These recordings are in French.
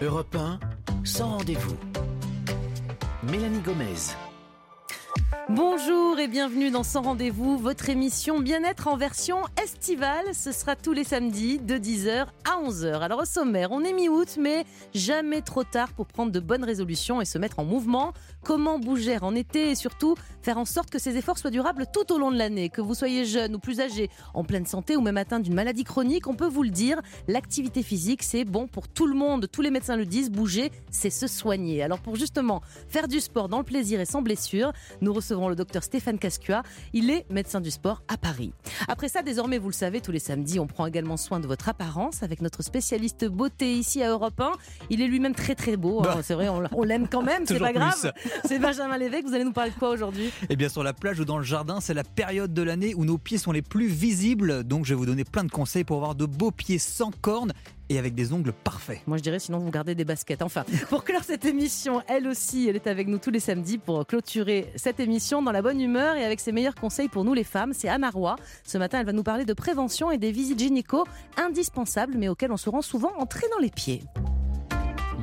Europe 1, sans rendez-vous. Mélanie Gomez. Bonjour et bienvenue dans Sans Rendez-vous, votre émission bien-être en version estivale. Ce sera tous les samedis de 10h à 11h. Alors au sommaire, on est mi-août, mais jamais trop tard pour prendre de bonnes résolutions et se mettre en mouvement. Comment bouger en été et surtout faire en sorte que ces efforts soient durables tout au long de l'année. Que vous soyez jeune ou plus âgé, en pleine santé ou même atteint d'une maladie chronique, on peut vous le dire, l'activité physique c'est bon pour tout le monde. Tous les médecins le disent, bouger c'est se soigner. Alors pour justement faire du sport dans le plaisir et sans blessure, nous recevons le docteur Stéphane Cascua. Il est médecin du sport à Paris. Après ça, désormais, vous le savez, tous les samedis, on prend également soin de votre apparence avec notre spécialiste beauté ici à Europe 1. Il est lui-même très très beau. hein. Bah. C'est vrai, on, l'aime quand même, c'est pas grave. C'est Benjamin Lévesque. Vous allez nous parler de quoi aujourd'hui? Eh bien, sur la plage ou dans le jardin, c'est la période de l'année où nos pieds sont les plus visibles. Donc, je vais vous donner plein de conseils pour avoir de beaux pieds sans cornes et avec des ongles parfaits. Moi, je dirais sinon vous gardez des baskets. Enfin, pour clore cette émission, elle aussi, elle est avec nous tous les samedis pour clôturer cette émission dans la bonne humeur et avec ses meilleurs conseils pour nous les femmes. C'est Anna Roy. Ce matin, elle va nous parler de prévention et des visites gynéco indispensables, mais auxquelles on se rend souvent en traînant les pieds.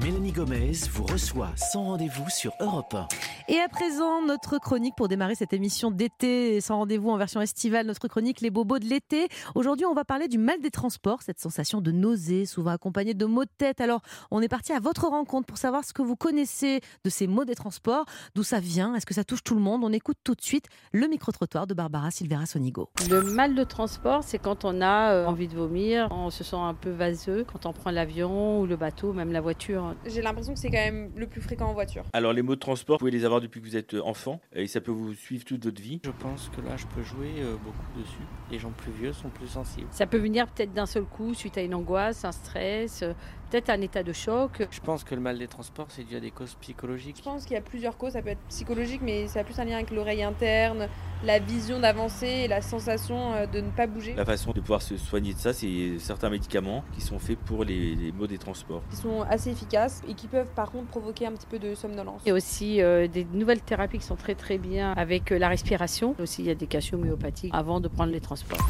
Mélanie Gomez vous reçoit sans rendez-vous sur Europe 1. Et à présent, notre chronique pour démarrer cette émission d'été sans rendez-vous en version estivale, notre chronique Les bobos de l'été. Aujourd'hui, on va parler du mal des transports, cette sensation de nausée, souvent accompagnée de maux de tête. Alors, on est parti à votre rencontre pour savoir ce que vous connaissez de ces maux des transports, d'où ça vient, est-ce que ça touche tout le monde? On écoute tout de suite le micro-trottoir de Barbara Silvera Sonigo. Le mal de transport, c'est quand on a euh, envie de vomir, on se sent un peu vaseux, quand on prend l'avion ou le bateau, même la voiture. J'ai l'impression que c'est quand même le plus fréquent en voiture. Alors les mots de transport, vous pouvez les avoir depuis que vous êtes euh, enfant et ça peut vous suivre toute votre vie. Je pense que là, je peux jouer euh, beaucoup dessus. Les gens plus vieux sont plus sensibles. Ça peut venir peut-être d'un seul coup suite à une angoisse, un stress, euh, peut-être un état de choc. Je pense que le mal des transports, c'est dû à des causes psychologiques. Je pense qu'il y a plusieurs causes, ça peut être psychologique, mais ça a plus un lien avec l'oreille interne, la vision d'avancer et la sensation euh, de ne pas bouger. La façon de pouvoir se soigner de ça, c'est certains médicaments qui sont faits pour les, les maux des transports. Qui sont assez efficaces et qui peuvent par contre provoquer un petit peu de somnolence. Il y a aussi euh, des nouvelles thérapies qui sont très très bien avec euh, la respiration. Aussi, il y a des cachets homéopathiques avant de prendre les transports.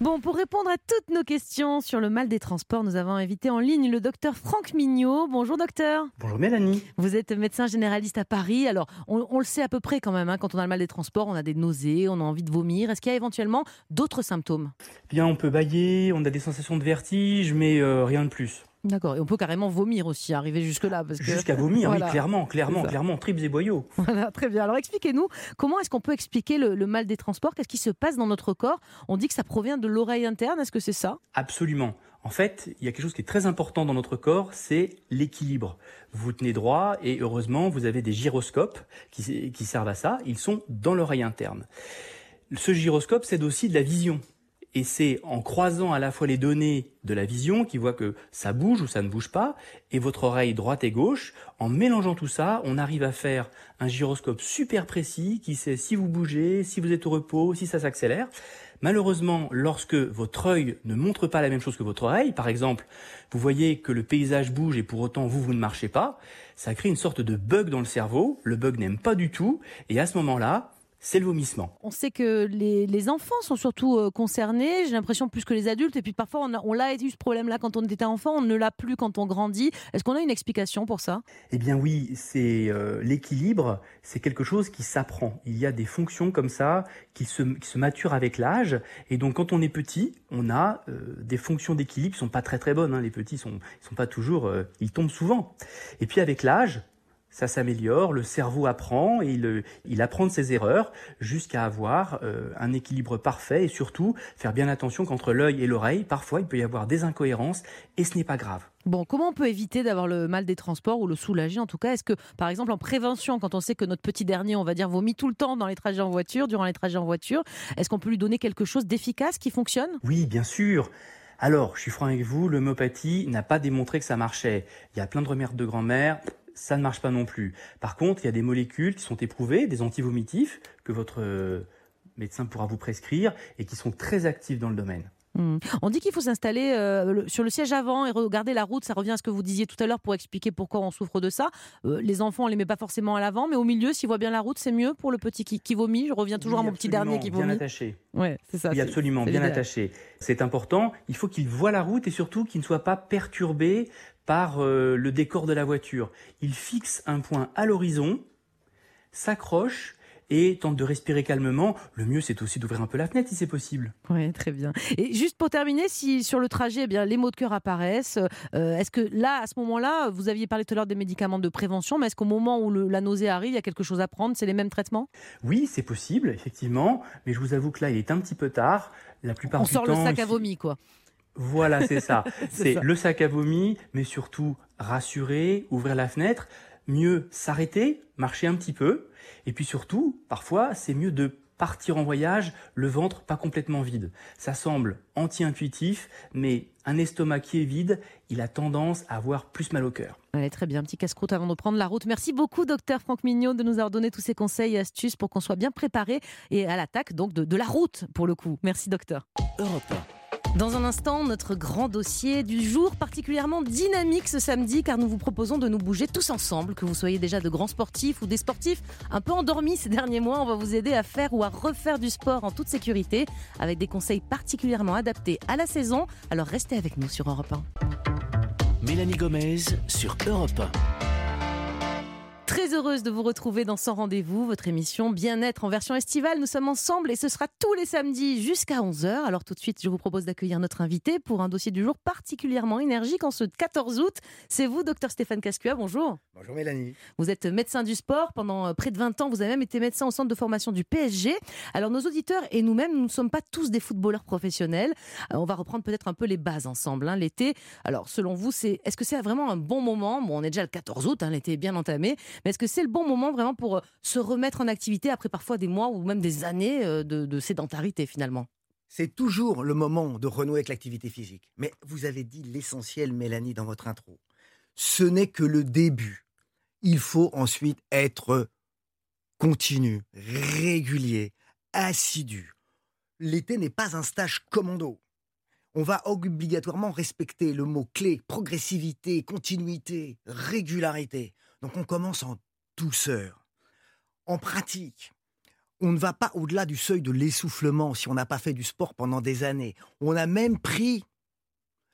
Bon, pour répondre à toutes nos questions sur le mal des transports, nous avons invité en ligne le docteur Franck Mignot. Bonjour docteur. Bonjour Mélanie. Vous êtes médecin généraliste à Paris. Alors, on, on le sait à peu près quand même, hein, quand on a le mal des transports, on a des nausées, on a envie de vomir. Est-ce qu'il y a éventuellement d'autres symptômes? Bien, on peut bailler, on a des sensations de vertige, mais euh, rien de plus. D'accord. Et on peut carrément vomir aussi, arriver jusque-là. Parce que... Jusqu'à vomir, Voilà. oui, clairement, clairement, clairement, tripes et boyaux. Voilà, très bien. Alors expliquez-nous, comment est-ce qu'on peut expliquer le, le mal des transports? Qu'est-ce qui se passe dans notre corps? On dit que ça provient de l'oreille interne. Est-ce que c'est ça? Absolument. En fait, il y a quelque chose qui est très important dans notre corps, c'est l'équilibre. Vous vous tenez droit et heureusement, vous avez des gyroscopes qui, qui servent à ça. Ils sont dans l'oreille interne. Ce gyroscope, c'est aussi de la vision. Et c'est en croisant à la fois les données de la vision qui voit que ça bouge ou ça ne bouge pas, et votre oreille droite et gauche, en mélangeant tout ça, on arrive à faire un gyroscope super précis qui sait si vous bougez, si vous êtes au repos, si ça s'accélère. Malheureusement, lorsque votre œil ne montre pas la même chose que votre oreille, par exemple, vous voyez que le paysage bouge et pour autant vous, vous ne marchez pas, ça crée une sorte de bug dans le cerveau, le bug n'aime pas du tout, et à ce moment-là, c'est le vomissement. On sait que les, les enfants sont surtout euh, concernés, j'ai l'impression plus que les adultes, et puis parfois on, a- on l'a eu ce problème-là quand on était enfant, on ne l'a plus quand on grandit. Est-ce qu'on a une explication pour ça? Eh bien oui, c'est euh, l'équilibre, c'est quelque chose qui s'apprend. Il y a des fonctions comme ça qui se, qui se maturent avec l'âge, et donc quand on est petit, on a euh, des fonctions d'équilibre qui sont pas très très bonnes. hein. Les petits sont, sont pas toujours, ils tombent souvent. Et puis avec l'âge, ça s'améliore, le cerveau apprend et il, il apprend de ses erreurs jusqu'à avoir euh, un équilibre parfait et surtout faire bien attention qu'entre l'œil et l'oreille, parfois il peut y avoir des incohérences et ce n'est pas grave. Bon, comment on peut éviter d'avoir le mal des transports ou le soulager en tout cas? Est-ce que, par exemple, en prévention, quand on sait que notre petit dernier, on va dire, vomit tout le temps dans les trajets en voiture, durant les trajets en voiture, est-ce qu'on peut lui donner quelque chose d'efficace qui fonctionne? Oui, bien sûr. Alors, je suis franc avec vous, l'homéopathie n'a pas démontré que ça marchait. Il y a plein de remèdes de grand-mère, ça ne marche pas non plus. Par contre, il y a des molécules qui sont éprouvées, des antivomitifs, que votre euh, médecin pourra vous prescrire et qui sont très actifs dans le domaine. Hmm. On dit qu'il faut s'installer euh, sur le siège avant et regarder la route. Ça revient à ce que vous disiez tout à l'heure pour expliquer pourquoi on souffre de ça. Euh, les enfants, on les met pas forcément à l'avant, mais au milieu, s'ils voient bien la route, c'est mieux pour le petit qui, qui vomit. Je reviens toujours Oui, à mon petit dernier qui Bien vomit. attaché. Ouais, c'est ça. Oui, absolument, bien attaché. C'est important. Il faut qu'il voit la route et surtout qu'il ne soit pas perturbé par euh, le décor de la voiture. Il fixe un point à l'horizon, s'accroche et tente de respirer calmement. Le mieux, c'est aussi d'ouvrir un peu la fenêtre si c'est possible. Oui, très bien. Et juste pour terminer, si sur le trajet, eh bien, les maux de cœur apparaissent, euh, est-ce que là, à ce moment-là, vous aviez parlé tout à l'heure des médicaments de prévention, mais est-ce qu'au moment où le- la nausée arrive, il y a quelque chose à prendre C'est les mêmes traitements? Oui, c'est possible, effectivement, mais je vous avoue que là, il est un petit peu tard. La plupart On du sort le sac à vomi, quoi. Voilà, c'est ça. C'est le sac à vomi, mais surtout rassurer, ouvrir la fenêtre, mieux s'arrêter, marcher un petit peu, et puis surtout, parfois, c'est mieux de partir en voyage, le ventre pas complètement vide. Ça semble anti-intuitif, mais un estomac qui est vide, il a tendance à avoir plus mal au cœur. Allez, très bien, petit casse-croûte avant de prendre la route. Merci beaucoup, docteur Franck Mignot, de nous avoir donné tous ces conseils et astuces pour qu'on soit bien préparé et à l'attaque donc de, de la route pour le coup. Merci, docteur. Europe Dans un instant, notre grand dossier du jour particulièrement dynamique ce samedi car nous vous proposons de nous bouger tous ensemble, que vous soyez déjà de grands sportifs ou des sportifs un peu endormis ces derniers mois. On va vous aider à faire ou à refaire du sport en toute sécurité avec des conseils particulièrement adaptés à la saison. Alors restez avec nous sur Europe 1. Mélanie Gomez sur Europe 1. Très heureuse de vous retrouver dans Sans Rendez-vous, votre émission Bien-être en version estivale. Nous sommes ensemble et ce sera tous les samedis jusqu'à 11h. Alors tout de suite, je vous propose d'accueillir notre invité pour un dossier du jour particulièrement énergique en ce 14 août. C'est vous, docteur Stéphane Cascua. Bonjour. Bonjour Mélanie. Vous êtes médecin du sport pendant euh, près de 20 ans. Vous avez même été médecin au centre de formation du PSG. Alors nos auditeurs et nous-mêmes, nous ne sommes pas tous des footballeurs professionnels. Euh, on va reprendre peut-être un peu les bases ensemble. hein. L'été, alors selon vous, c'est est-ce que c'est vraiment un bon moment? Bon, on est déjà le 14 août, hein, l'été est bien entamé. Mais est-ce que c'est le bon moment vraiment pour euh, se remettre en activité après parfois des mois ou même des années euh, de, de sédentarité finalement? C'est toujours le moment de renouer avec l'activité physique. Mais vous avez dit l'essentiel, Mélanie, dans votre intro. Ce n'est que le début. Il faut ensuite être continu, régulier, assidu. L'été n'est pas un stage commando. On va obligatoirement respecter le mot clé progressivité, continuité, régularité. Donc on commence en douceur. En pratique, on ne va pas au-delà du seuil de l'essoufflement si on n'a pas fait du sport pendant des années. On a même pris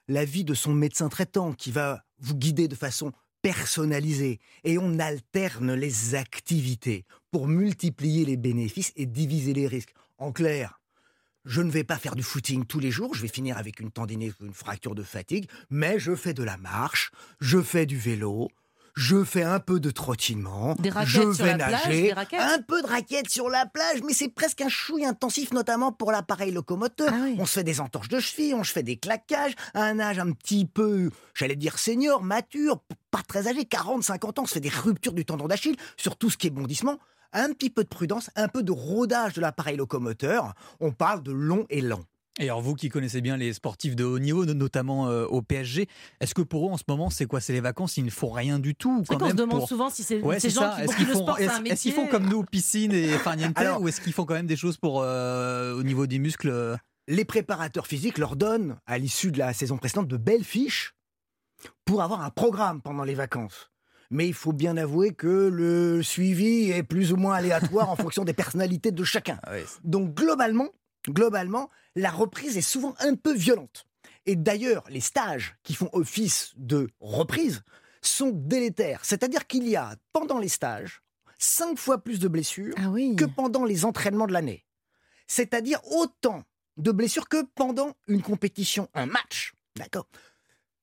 l'avis de son médecin traitant qui va vous guider de façon personnalisée. Et on alterne les activités pour multiplier les bénéfices et diviser les risques. En clair, je ne vais pas faire du footing tous les jours, je vais finir avec une tendinite ou une fracture de fatigue, mais je fais de la marche, je fais du vélo, je fais un peu de trottinement, Des raquettes je sur vais la plage, nager, des un peu de raquettes sur la plage, mais c'est presque un chouille intensif, notamment pour l'appareil locomoteur. Ah oui. On se fait des entorches de cheville, on se fait des claquages, à un âge un petit peu, j'allais dire senior, mature, pas très âgé, 40, 50 ans, on se fait des ruptures du tendon d'Achille, sur tout ce qui est bondissement. Un petit peu de prudence, un peu de rodage de l'appareil locomoteur. On parle de long et lent. Et alors vous qui connaissez bien les sportifs de haut niveau, no- notamment euh, au PSG, est-ce que pour eux en ce moment c'est quoi? C'est les vacances, ils ne font rien du tout C'est quand qu'on se même demande pour- souvent si c'est Ouais, ces gens ça. qui Est-ce font qu'ils le font, sport, c'est est-ce- un est-ce qu'ils font comme nous, piscine et farniente, Alors- ou est-ce qu'ils font quand même des choses pour euh, au niveau des muscles euh? Les préparateurs physiques leur donnent, à l'issue de la saison précédente, de belles fiches pour avoir un programme pendant les vacances. Mais il faut bien avouer que le suivi est plus ou moins aléatoire en fonction des personnalités de chacun. Donc globalement, globalement, la reprise est souvent un peu violente. Et d'ailleurs, les stages qui font office de reprise sont délétères. C'est-à-dire qu'il y a, pendant les stages, cinq fois plus de blessures Ah oui. que pendant les entraînements de l'année. C'est-à-dire autant de blessures que pendant une compétition, un match. D'accord?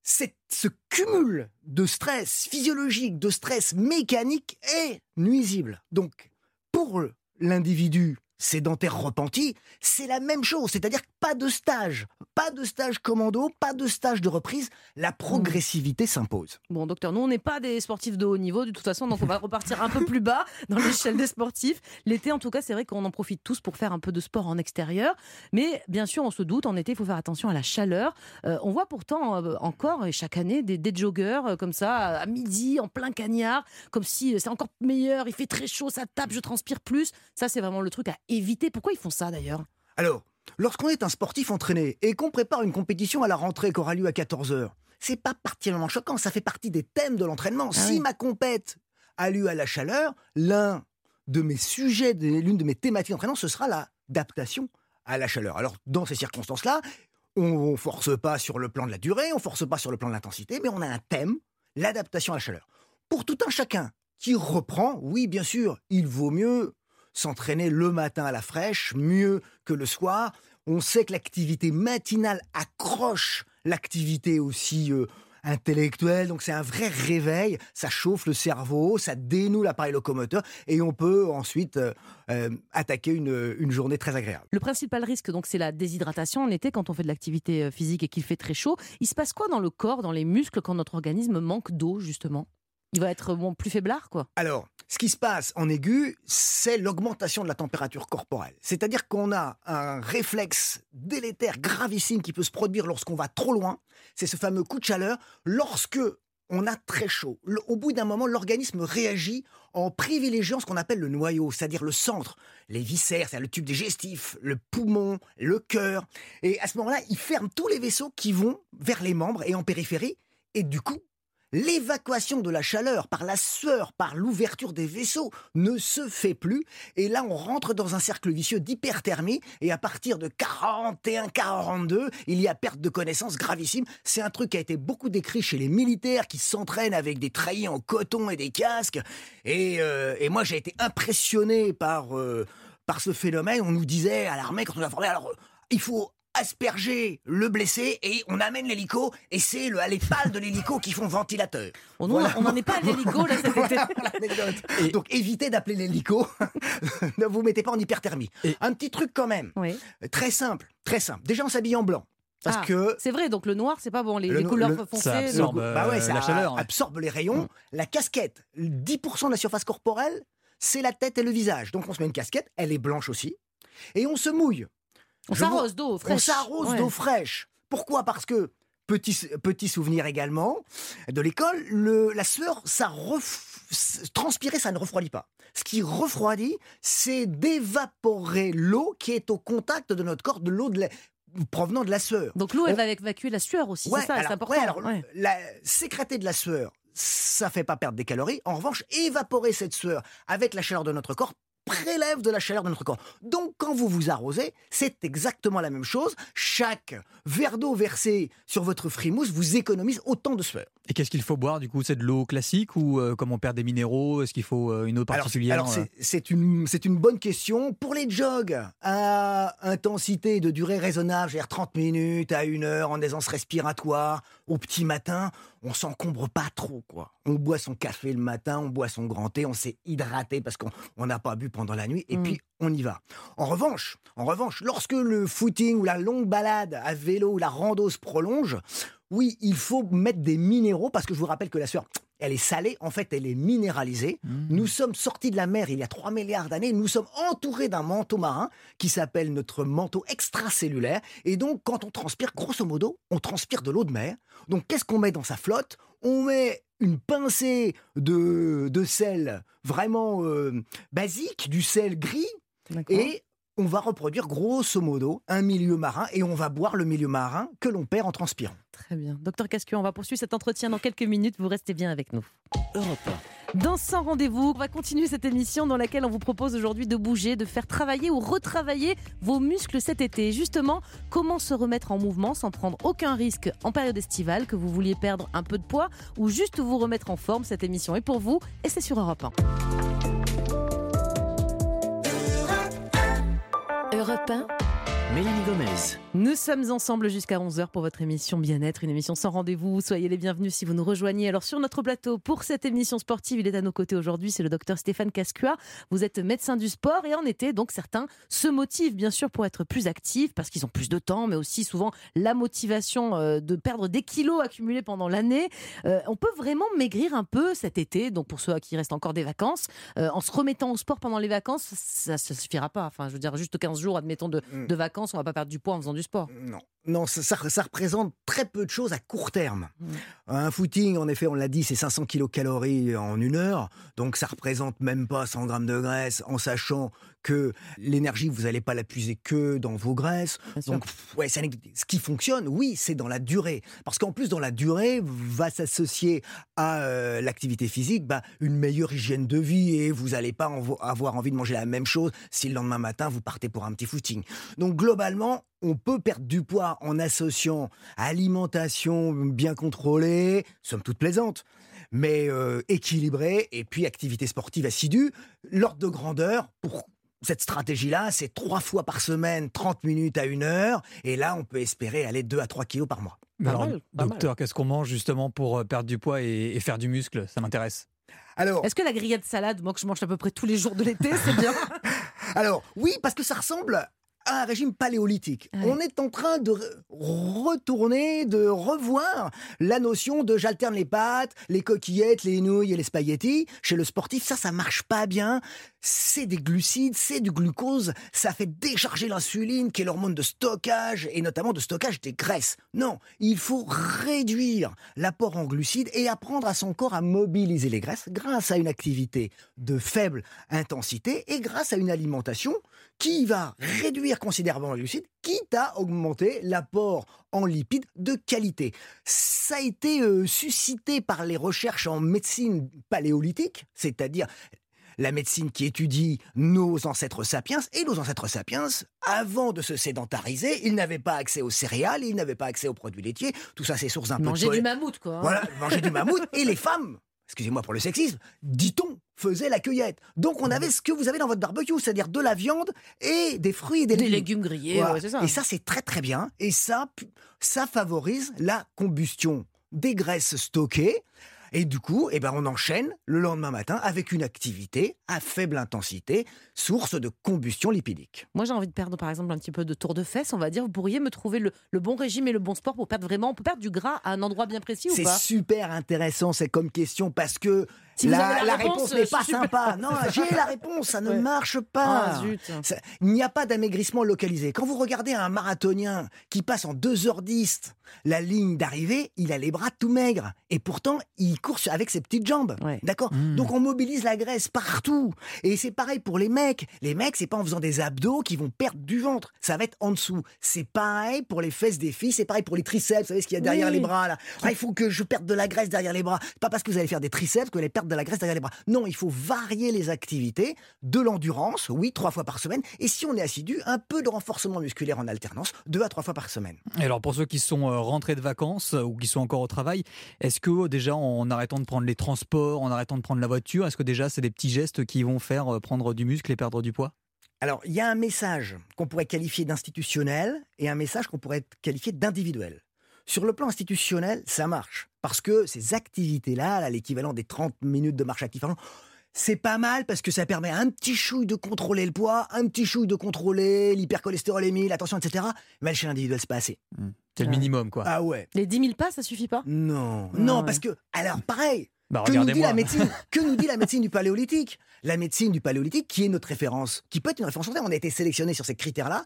Ce cumul de stress physiologique, de stress mécanique est nuisible. Donc, pour l'individu sédentaire repenti, c'est la même chose. C'est-à-dire pas de stage, pas de stage commando, pas de stage de reprise. La progressivité s'impose. Bon, docteur, nous, on n'est pas des sportifs de haut niveau, de toute façon, donc on va repartir un peu plus bas dans l'échelle des sportifs. L'été, en tout cas, c'est vrai qu'on en profite tous pour faire un peu de sport en extérieur. Mais bien sûr, on se doute, en été, il faut faire attention à la chaleur. Euh, on voit pourtant euh, encore, et chaque année, des, des joggeurs euh, comme ça, à midi, en plein cagnard, comme si c'est encore meilleur, il fait très chaud, ça tape, je transpire plus. Ça, c'est vraiment le truc à éviter. Pourquoi ils font ça d'ailleurs? Alors, lorsqu'on est un sportif entraîné et qu'on prépare une compétition à la rentrée qui aura lieu à 14h, c'est pas particulièrement choquant, ça fait partie des thèmes de l'entraînement. si oui. ma compète a lieu à la chaleur, l'un de mes sujets, l'une de mes thématiques d'entraînement, ce sera l'adaptation à la chaleur. Alors, dans ces circonstances-là, On ne force pas sur le plan de la durée, on force pas sur le plan de l'intensité, mais on a un thème, l'adaptation à la chaleur. Pour tout un chacun qui reprend, oui, bien sûr, il vaut mieux s'entraîner le matin à la fraîche, mieux que le soir. On sait que l'activité matinale accroche l'activité aussi euh, intellectuelle, donc c'est un vrai réveil, ça chauffe le cerveau, ça dénoue l'appareil locomoteur et on peut ensuite euh, euh, attaquer une, une journée très agréable. Le principal risque, donc, c'est la déshydratation en été quand on fait de l'activité physique et qu'il fait très chaud. Il se passe quoi dans le corps, dans les muscles, quand notre organisme manque d'eau, justement? Il va être bon, plus faiblard, quoi? Alors, ce qui se passe en aigu, c'est l'augmentation de la température corporelle. C'est-à-dire qu'on a un réflexe délétère gravissime qui peut se produire lorsqu'on va trop loin. C'est ce fameux coup de chaleur lorsque on a très chaud. Au bout d'un moment, l'organisme réagit en privilégiant ce qu'on appelle le noyau, c'est-à-dire le centre, les viscères, c'est-à-dire le tube digestif, le poumon, le cœur. Et à ce moment-là, il ferme tous les vaisseaux qui vont vers les membres et en périphérie. Et du coup, l'évacuation de la chaleur par la sueur, par l'ouverture des vaisseaux ne se fait plus. Et là, on rentre dans un cercle vicieux d'hyperthermie. Et à partir de 41, 42, il y a perte de connaissance gravissime. C'est un truc qui a été beaucoup décrit chez les militaires qui s'entraînent avec des treillis en coton et des casques. Et, euh, et moi, j'ai été impressionné par, euh, par ce phénomène. On nous disait à l'armée, quand on a formé, alors, euh, il faut asperger le blessé et on amène l'hélico et c'est le, les pales de l'hélico qui font ventilateur. Oh non, Voilà. on n'en est pas à l'hélico, là, cet été. Donc évitez d'appeler l'hélico. ne vous mettez pas en hyperthermie. Et- Un petit truc quand même. Oui. Très simple, très simple. Déjà on s'habille en blanc. Parce Ah, que C'est vrai, donc le noir, c'est pas bon. Les, Le les no- couleurs le- foncées. ça le- absorbe. bah ouais, euh, ça la chaleur, ouais. absorbe les rayons. La casquette, 10% de la surface corporelle, c'est la tête et le visage. Donc on se met une casquette, elle est blanche aussi. Et on se mouille. On s'arrose d'eau fraîche. On s'arrose Ouais. d'eau fraîche. Pourquoi? Parce que, petit, petit souvenir également, de l'école, le- la sueur, ça ref- transpirer, ça ne refroidit pas. Ce qui refroidit, c'est d'évaporer l'eau qui est au contact de notre corps, de l'eau de la- provenant de la sueur. Donc l'eau, elle On- va évacuer la sueur aussi. Ouais, c'est ça, c'est important. ouais, alors, Ouais. la- sécréter de la sueur, ça fait pas perdre des calories. En revanche, évaporer cette sueur avec la chaleur de notre corps prélève de la chaleur de notre corps. Donc quand vous vous arrosez, c'est exactement la même chose. Chaque verre d'eau versé sur votre frimousse vous économise autant de sueur. Et qu'est-ce qu'il faut boire du coup? C'est de l'eau classique ou euh, comme on perd des minéraux Est-ce qu'il faut euh, une eau particulière alors, euh? c'est- c'est une, une bonne question. Pour les jogs à intensité de durée raisonnable, c'est-à-dire 30 minutes à une heure en aisance respiratoire, au petit matin, on s'encombre pas trop. quoi. On boit son café le matin, on boit son grand thé, on s'est hydraté parce qu'on on n'a pas bu pendant la nuit, et Mm. puis on y va. En revanche, en revanche, lorsque le footing ou la longue balade à vélo ou la rando se prolonge, oui, il faut mettre des minéraux parce que je vous rappelle que la sueur, elle est salée, en fait, elle est minéralisée. Mmh. Nous sommes sortis de la mer il y a 3 milliards d'années. Nous sommes entourés d'un manteau marin qui s'appelle notre manteau extracellulaire. Et donc, quand on transpire, grosso modo, on transpire de l'eau de mer. Donc, qu'est-ce qu'on met dans sa flotte? On met une pincée de, de sel vraiment euh, basique, du sel gris, et on va reproduire grosso modo un milieu marin et on va boire le milieu marin que l'on perd en transpirant. Très bien. Docteur Casque, on va poursuivre cet entretien dans quelques minutes. Vous restez bien avec nous. Europe Dans 100 rendez-vous, on va continuer cette émission dans laquelle on vous propose aujourd'hui de bouger, de faire travailler ou retravailler vos muscles cet été. Justement, comment se remettre en mouvement sans prendre aucun risque en période estivale, que vous vouliez perdre un peu de poids ou juste vous remettre en forme. Cette émission est pour vous et c'est sur Europe 1. Mélanie Gomez. Nous sommes ensemble jusqu'à 11h pour votre émission Bien-être, une émission sans rendez-vous. Soyez les bienvenus si vous nous rejoignez. Alors sur notre plateau, pour cette émission sportive, il est à nos côtés aujourd'hui, c'est le docteur Stéphane Cascua. Vous êtes médecin du sport et en été, donc certains se motivent bien sûr pour être plus actifs parce qu'ils ont plus de temps, mais aussi souvent la motivation euh, de perdre des kilos accumulés pendant l'année. Euh, on peut vraiment maigrir un peu cet été, donc pour ceux à qui il reste encore des vacances, euh, en se remettant au sport pendant les vacances, ça ne suffira pas. Enfin, je veux dire, juste 15 jours, admettons, de, Mm. de vacances, on va pas perdre du poids en faisant du sport. Non, non ça, ça- ça représente très peu de choses à court terme. Mm. Un footing, en effet, on l'a dit, c'est 500 kilocalories en une heure, donc ça représente même pas 100 grammes de graisse, en sachant que l'énergie, vous n'allez pas la puiser que dans vos graisses. Donc, ouais, ce qui fonctionne, oui, c'est dans la durée. Parce qu'en plus, dans la durée, va s'associer à euh, l'activité physique bah, une meilleure hygiène de vie et vous n'allez pas avoir envie de manger la même chose si le lendemain matin, vous partez pour un petit footing. Donc, globalement, on peut perdre du poids en associant alimentation bien contrôlée, somme toute plaisante, mais euh, équilibrée, et puis activité sportive assidue. L'ordre de grandeur pour cette stratégie-là, c'est trois fois par semaine, 30 minutes à une heure, et là, on peut espérer aller 2 à 3 kilos par mois. Pas alors, mal, pas docteur, qu'est-ce qu'on mange justement pour euh, perdre du poids et, et faire du muscle? Ça m'intéresse. Alors, Est-ce que la grillade salade, moi que je mange à peu près tous les jours de l'été, c'est bien? Alors, oui, parce que ça ressemble à un régime paléolithique. Ouais. On est en train de re- retourner, de revoir la notion de j'alterne les pâtes, les coquillettes, les nouilles et les spaghettis. Chez le sportif, ça, ça marche pas bien. C'est des glucides, c'est du glucose, ça fait décharger l'insuline, qui est l'hormone de stockage, et notamment de stockage des graisses. Non, il faut réduire l'apport en glucides et apprendre à son corps à mobiliser les graisses grâce à une activité de faible intensité et grâce à une alimentation qui va réduire considérablement les glucides, quitte à augmenter l'apport en lipides de qualité. Ça a été euh, suscité par les recherches en médecine paléolithique, c'est-à-dire la médecine qui étudie nos ancêtres sapiens, et nos ancêtres sapiens, avant de se sédentariser, ils n'avaient pas accès aux céréales, ils n'avaient pas accès aux produits laitiers, tout ça c'est source un peu Manger du mammouth, quoi. hein. voilà, manger du mammouth. Et les femmes, excusez-moi pour le sexisme, dit-on, faisaient la cueillette. Donc on avait ce que vous avez dans votre barbecue, c'est-à-dire de la viande et des fruits et des, Des légumes grillés, Voilà. ouais, c'est ça. Et ça, c'est très très bien. Et ça, ça favorise la combustion des graisses stockées. Et du coup, eh ben, on enchaîne le lendemain matin avec une activité à faible intensité, source de combustion lipidique. Moi, j'ai envie de perdre, par exemple, un petit peu de tour de fesses. On va dire, vous pourriez me trouver le, le bon régime et le bon sport pour perdre vraiment. On peut perdre du gras à un endroit bien précis ou C'est pas? super intéressant, c'est comme question, parce que Si vous la, avez la la réponse, je n'est pas super- sympa. Non, j'ai la réponse, ça ne Ouais. marche pas. Ah, zut. Ça- il n'y a pas d'amaigrissement localisé. Quand vous regardez un marathonien qui passe en 2h10 la ligne d'arrivée, il a les bras tout maigres. Et pourtant, il court avec ses petites jambes. Ouais. D'accord Mmh. Donc on mobilise la graisse partout. Et c'est pareil pour les mecs. Les mecs, c'est pas en faisant des abdos qu'ils vont perdre du ventre. Ça va être en dessous. C'est pareil pour les fesses des filles. C'est pareil pour les triceps. Vous savez ce qu'il y a derrière Oui. les bras là Ah, Il faut que je perde de la graisse derrière les bras. Pas parce que vous allez faire des triceps que vous allez perdre de la graisse derrière les bras. Non, il faut varier les activités, de l'endurance, oui, trois fois par semaine. Et si on est assidu, un peu de renforcement musculaire en alternance, deux à trois fois par semaine. Et alors pour ceux qui sont euh, rentrés de vacances euh, ou qui sont encore au travail, est-ce que euh, déjà en arrêtant de prendre les transports, en arrêtant de prendre la voiture, est-ce que déjà c'est des petits gestes qui vont faire prendre du muscle et perdre du poids? Alors, il y a un message qu'on pourrait qualifier d'institutionnel et un message qu'on pourrait qualifier d'individuel. Sur le plan institutionnel, ça marche. Parce que ces activités-là, là, l'équivalent des 30 minutes de marche active c'est pas mal parce que ça permet un petit chouille de contrôler le poids, un petit chouille de contrôler l'hypercholestérolémie, la tension, etc. Mais chez l'individuel, c'est pas assez. C'est le minimum quoi. Ah ouais. Les 10 000 pas, ça suffit pas? Non, Ah non, ouais. parce que, alors pareil, Bah que nous dit la médecine Que nous dit la médecine du paléolithique? La médecine du paléolithique, qui est notre référence, qui peut être une référence. On a été sélectionné sur ces critères-là.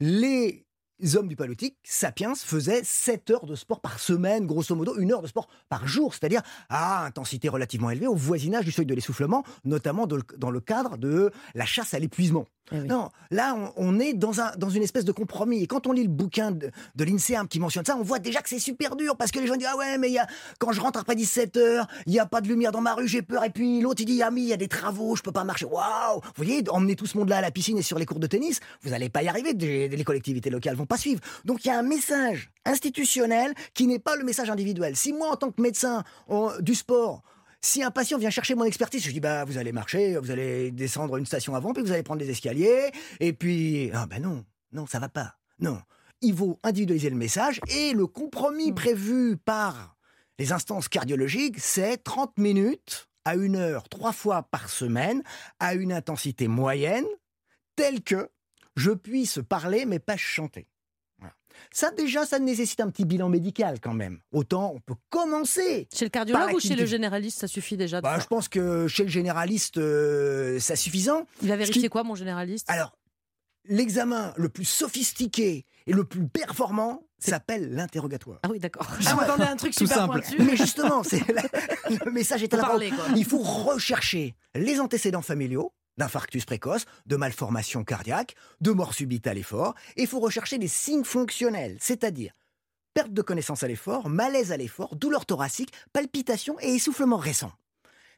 Les hommes du paléolithique, sapiens, faisaient 7 heures de sport par semaine, grosso modo, une heure de sport par jour, c'est-à-dire à intensité relativement élevée, au voisinage du seuil de l'essoufflement, notamment de- dans le cadre de la chasse à l'épuisement. Eh oui. Non, là, on, on est dans, un, dans une espèce de compromis. Et quand on lit le bouquin de, de l'INSERM qui mentionne ça, on voit déjà que c'est super dur parce que les gens disent Ah ouais, mais il y a, quand je rentre après 17 heures, il n'y a pas de lumière dans ma rue, j'ai peur. Et puis l'autre, il dit Ah, mais il y a des travaux, je peux pas marcher. Waouh Vous voyez, emmener tout ce monde-là à la piscine et sur les cours de tennis, vous n'allez pas y arriver. Les collectivités locales vont pas suivre. Donc il y a un message institutionnel qui n'est pas le message individuel. Si moi, en tant que médecin du sport, si un patient vient chercher mon expertise, je dis bah vous allez marcher, vous allez descendre une station avant, puis vous allez prendre des escaliers, et puis ah ben non, non ça va pas, non. Il faut individualiser le message et le compromis Mm. prévu par les instances cardiologiques, c'est 30 minutes à une heure, trois fois par semaine, à une intensité moyenne, telle que je puisse parler mais pas chanter. Ça déjà, ça nécessite un petit bilan médical quand même. Autant on peut commencer Chez le cardiologue ou chez le généraliste, ça suffit déjà de bah, je pense que chez le généraliste, euh, c'est suffisant. Il va vérifier qui- quoi, mon généraliste? Alors, l'examen le plus sophistiqué et le plus performant s'appelle l'interrogatoire. Ah oui, d'accord. Je m'attendais à un truc Tout super simple. pointu. Mais justement, c'est la- le message est à la parler. Il faut rechercher les antécédents familiaux d'infarctus précoce, de malformation cardiaque, de mort subite à l'effort, et il faut rechercher des signes fonctionnels, c'est-à-dire perte de connaissance à l'effort, malaise à l'effort, douleur thoracique, palpitations et essoufflement récent.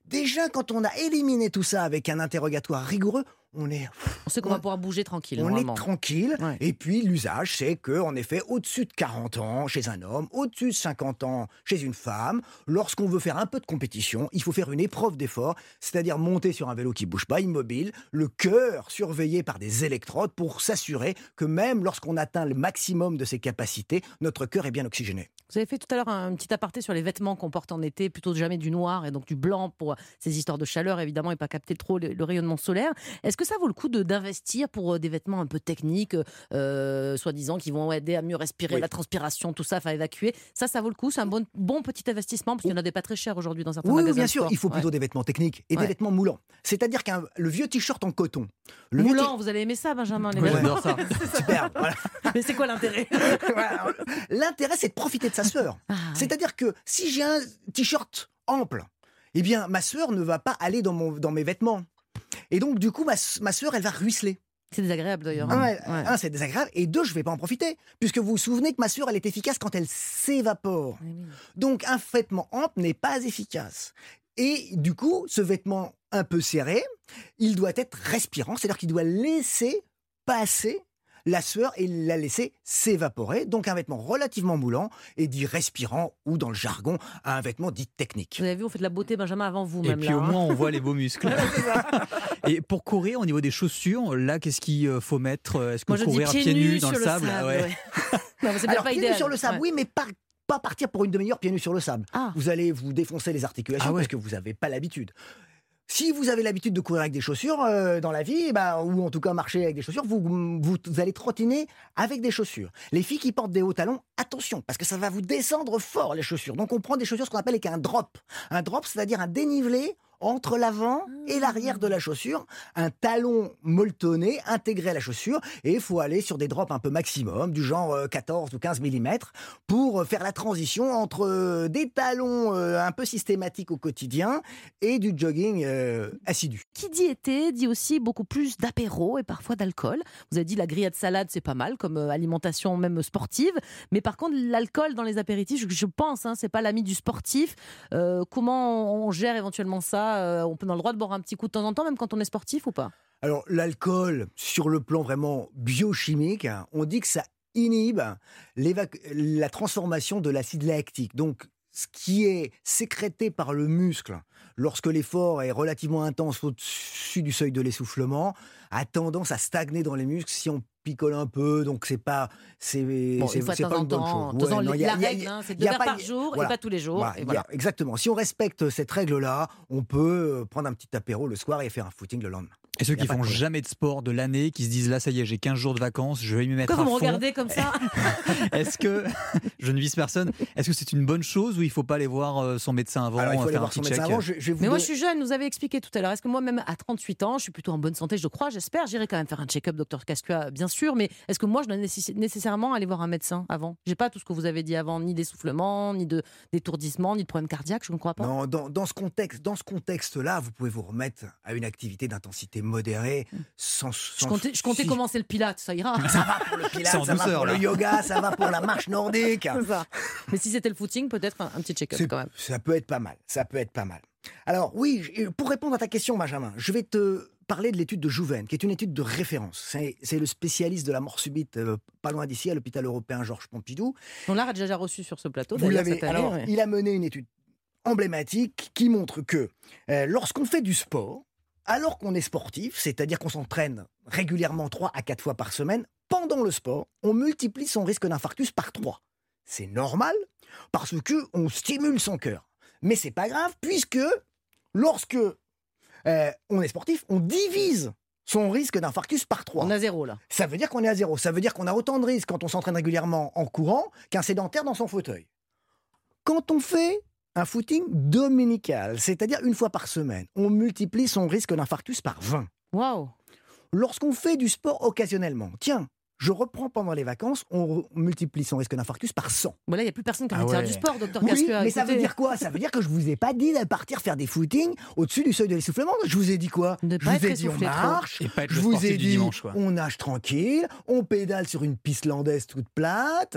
Déjà, quand on a éliminé tout ça avec un interrogatoire rigoureux, on est On sait qu'on va pouvoir bouger tranquille. on normalement. est tranquille. Ouais. Et puis l'usage, c'est que en effet, au-dessus de 40 ans chez un homme, au-dessus de 50 ans chez une femme, lorsqu'on veut faire un peu de compétition, il faut faire une épreuve d'effort, c'est-à-dire monter sur un vélo qui bouge pas, immobile, le cœur surveillé par des électrodes pour s'assurer que même lorsqu'on atteint le maximum de ses capacités, notre cœur est bien oxygéné. Vous avez fait tout à l'heure un petit aparté sur les vêtements qu'on porte en été, plutôt jamais du noir et donc du blanc pour ces histoires de chaleur évidemment et pas capter trop le, le rayonnement solaire. Est-ce que ça vaut le coup de- d'investir pour euh, des vêtements un peu techniques, euh, soi-disant qui vont aider à mieux respirer, Oui. la transpiration, tout ça, à évacuer? Ça, ça vaut le coup C'est un bon, bon petit investissement parce qu'il y en a des pas très chers aujourd'hui dans certains Oui, oui, magasins. bien de sûr, sport. il faut plutôt Ouais. des vêtements techniques et Ouais. des vêtements moulants. C'est-à-dire qu'un le vieux t-shirt en coton. Le Moulant, vous allez aimer ça, Benjamin. Les Moi, vêtements. j'adore ça. Super. voilà. Mais c'est quoi l'intérêt? Voilà. L'intérêt, c'est de profiter de sa sueur. Ah, ouais. C'est-à-dire que si j'ai un t-shirt ample, eh bien, ma sueur ne va pas aller dans, mon, dans mes vêtements. Et donc, du coup, ma, ma sueur, elle va ruisseler. C'est désagréable d'ailleurs. Hein. ouais, Ouais. un, c'est désagréable. Et deux, je vais pas en profiter. Puisque vous vous souvenez que ma sueur, elle est efficace quand elle s'évapore. Oui. Donc, un vêtement ample n'est pas efficace. Et du coup, ce vêtement un peu serré, il doit être respirant. C'est-à-dire qu'il doit laisser passer la sueur et la laisser s'évaporer. Donc, un vêtement relativement moulant et dit respirant ou, dans le jargon, un vêtement dit technique. Vous avez vu, on fait de la beauté, Benjamin, avant vous Et même puis là. au hein. moins, on voit les beaux muscles. Et pour courir, au niveau des chaussures, là, qu'est-ce qu'il euh, faut mettre Est-ce que Moi, je dis courir pieds pieds nus dans sur le sable? ouais. ouais. non, Alors, pas pieds nus sur le sable, Ouais. oui, mais pas, pas partir pour une demi-heure pieds nus sur le sable. Ah. Vous allez vous défoncer les articulations Ah ouais. parce que vous n'avez pas l'habitude. Si vous avez l'habitude de courir avec des chaussures euh, dans la vie, bah, ou en tout cas marcher avec des chaussures, vous allez trottiner avec des chaussures. Les filles qui portent des hauts talons, attention, parce que ça va vous descendre fort les chaussures. Donc on prend des chaussures ce qu'on appelle avec un drop. Un drop, c'est-à-dire un dénivelé entre l'avant et l'arrière de la chaussure, un talon molletonné intégré à la chaussure, et il faut aller sur des drops un peu maximum, du genre euh, 14 ou 15 mm, pour euh, faire la transition entre euh, des talons euh, un peu systématiques au quotidien et du jogging euh, assidu. Qui dit été dit aussi beaucoup plus d'apéro et parfois d'alcool. Vous avez dit la grillade salade, c'est pas mal comme euh, alimentation même sportive. Mais par contre, l'alcool dans les apéritifs, je, pense, hein, c'est pas l'ami du sportif. Euh, comment on gère éventuellement ça Euh, On peut dans le droit de boire un petit coup de temps en temps, même quand on est sportif ou pas? Alors l'alcool, sur le plan vraiment biochimique, on dit que ça inhibe la transformation de l'acide lactique. Donc ce qui est sécrété par le muscle lorsque l'effort est relativement intense au-dessus du seuil de l'essoufflement a tendance à stagner dans les muscles si on picole un peu. Donc c'est pas c'est Bon, c'est temps pas une bonne temps. chose. Ouais, non, la y a- règle, hein, c'est deux verres par jour voilà. et pas tous les jours. Voilà, et y a- voilà. exactement. Si on respecte cette règle-là, on peut euh, prendre un petit apéro le soir et faire un footing le lendemain. Et ceux qui de font jamais de sport de l'année, qui se disent là, ça y est, j'ai 15 jours de vacances, je vais y mettre Pourquoi à vous me regardez comme ça Est-ce que, je ne vise personne, est-ce que c'est une bonne chose ou il faut pas aller voir euh, son médecin avant, Alors il faut euh, aller faire un voir son médecin avant. Je, je vais vous Mais moi, je suis jeune, vous avez expliqué tout à l'heure. Est-ce que moi, même à 38 ans, je suis plutôt en bonne santé, je crois, j'espère. J'irai quand même faire un check-up, docteur Cascua, bien sûr. Mais est-ce que moi, je dois nécess- nécessairement aller voir un médecin avant? J'ai pas tout ce que vous avez dit avant, ni d'essoufflement, ni de d'étourdissement, ni de problème cardiaque, je ne crois pas. Non, dans, dans ce contexte, dans ce contexte-là, vous pouvez vous remettre à une activité d'intensité modérée, sans. Je comptais, je comptais si- commencer le pilate, ça ira. Ça va pour le ça va pour là. le yoga, ça va pour la marche nordique. Ça. Mais si c'était le footing, peut-être un, un petit check-up quand même. Ça peut être pas mal. Ça peut être pas mal. Alors oui, pour répondre à ta question, Benjamin, je vais te parler de l'étude de Jouven, qui est une étude de référence. C'est le spécialiste de la mort subite, euh, pas loin d'ici, à l'hôpital européen Georges Pompidou. On l'a déjà reçu sur ce plateau. Vous cette année, Alors, ouais. il a mené une étude emblématique qui montre que euh, lorsqu'on fait du sport, alors qu'on est sportif, c'est-à-dire qu'on s'entraîne régulièrement 3 à 4 fois par semaine, pendant le sport, on multiplie son risque d'infarctus par 3. C'est normal parce que on stimule son cœur. Mais c'est pas grave puisque lorsque euh, on est sportif, on divise son risque d'infarctus par 3. On a zéro là. Ça veut dire qu'on est à zéro. Ça veut dire qu'on a autant de risques quand on s'entraîne régulièrement en courant qu'un sédentaire dans son fauteuil. Quand on fait un footing dominical, c'est-à-dire une fois par semaine, on multiplie son risque d'infarctus par 20. Waouh Lorsqu'on fait du sport occasionnellement, tiens, je reprends pendant les vacances, on multiplie son risque d'infarctus par 100. Bon, là, il n'y a plus personne qui a Ah ouais. du sport, docteur Oui, Casqueur. mais ça veut dire quoi? Ça veut dire que je vous ai pas dit de partir faire des footings au-dessus du seuil de l'essoufflement. Je vous ai dit quoi? Ne Je vous ai dit on marche. Et pas être Je vous ai dit dimanche. on nage tranquille, on pédale sur une piste landaise toute plate,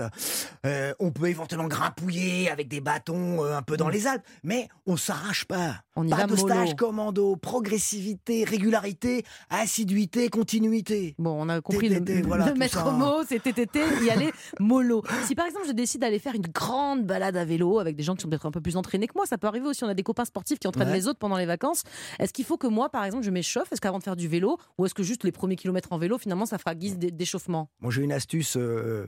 euh, on peut éventuellement grimpouiller avec des bâtons euh, un peu dans les Alpes, mais on s'arrache pas. On y pas va de mollo. stage commando, progressivité, régularité, assiduité, continuité. Bon, on a compris le, voilà, le maître mot, c'est TTT, y aller mollo. Si par exemple je décide d'aller faire une grande balade à vélo avec des gens qui sont peut-être un peu plus entraînés que moi, ça peut arriver aussi. On a des copains sportifs qui entraînent Ouais. les autres pendant les vacances. Est-ce qu'il faut que moi, par exemple, je m'échauffe? Est-ce qu'avant de faire du vélo, ou est-ce que juste les premiers kilomètres en vélo, finalement, ça fera guise d'é- d'échauffement? Moi j'ai une astuce euh,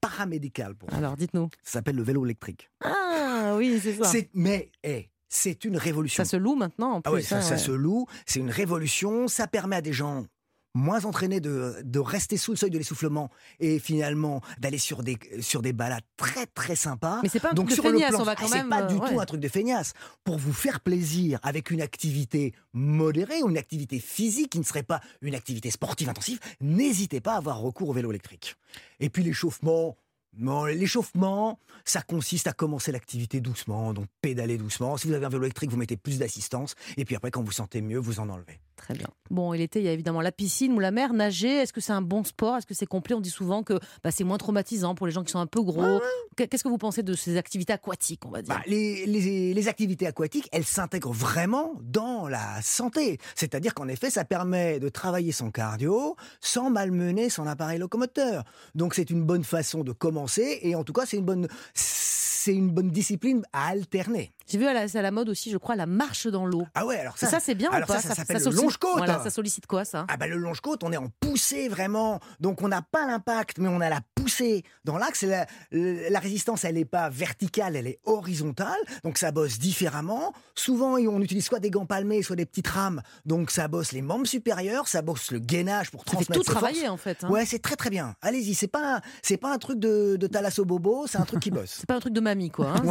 paramédicale pour. Alors, dites-nous. Ça s'appelle le vélo électrique. Ah oui, c'est ça. Mais eh, c'est une révolution. Ça se loue maintenant en plus. Ah ouais, ça, hein, ça se loue. C'est une révolution. Ça permet à des gens moins entraînés de, de rester sous le seuil de l'essoufflement et finalement d'aller sur des, sur des balades très très sympas. Mais c'est pas un Donc truc de sur le feignasse, plan, on va quand c'est même. pas du euh, tout un truc de feignasse. Pour vous faire plaisir avec une activité modérée ou une activité physique qui ne serait pas une activité sportive intensive, n'hésitez pas à avoir recours au vélo électrique. Et puis l'échauffement. L'échauffement, ça consiste à commencer l'activité doucement, donc pédaler doucement. Si vous avez un vélo électrique, vous mettez plus d'assistance, et puis après, quand vous sentez mieux, vous en enlevez. Très bien. Bon, et l'été, il y a évidemment la piscine ou la mer. Nager, est-ce que c'est un bon sport? Est-ce que c'est complet? On dit souvent que bah, c'est moins traumatisant pour les gens qui sont un peu gros. Qu'est- Qu'est-ce que vous pensez de ces activités aquatiques, on va dire? Bah, les, les- les activités aquatiques, elles s'intègrent vraiment dans la santé. C'est-à-dire qu'en effet, ça permet de travailler son cardio sans malmener son appareil locomoteur. Donc c'est une bonne façon de commencer, et en tout cas, c'est une bonne, c'est une bonne discipline à alterner. J'ai vu à la, c'est à la mode aussi, je crois, la marche dans l'eau. Ah ouais, alors Ça, ça, c'est bien alors ou pas ça, ça s'appelle le longe-côte. Voilà, ça sollicite quoi, ça Ah bah le longe-côte, on est en poussée vraiment. Donc on n'a pas l'impact, mais on a la poussée. Dans l'axe, la, la résistance, elle n'est pas verticale, elle est horizontale. Donc ça bosse différemment. Souvent, on utilise soit des gants palmés, soit des petites rames. Donc ça bosse les membres supérieurs, ça bosse le gainage pour Ça fait transmettre tout forces. travailler, en fait. hein. Ouais, c'est très très bien. Allez-y, c'est pas un- c'est pas un truc de, de thalasso bobo, c'est un truc qui bosse. C'est pas un truc de mamie, quoi. hein,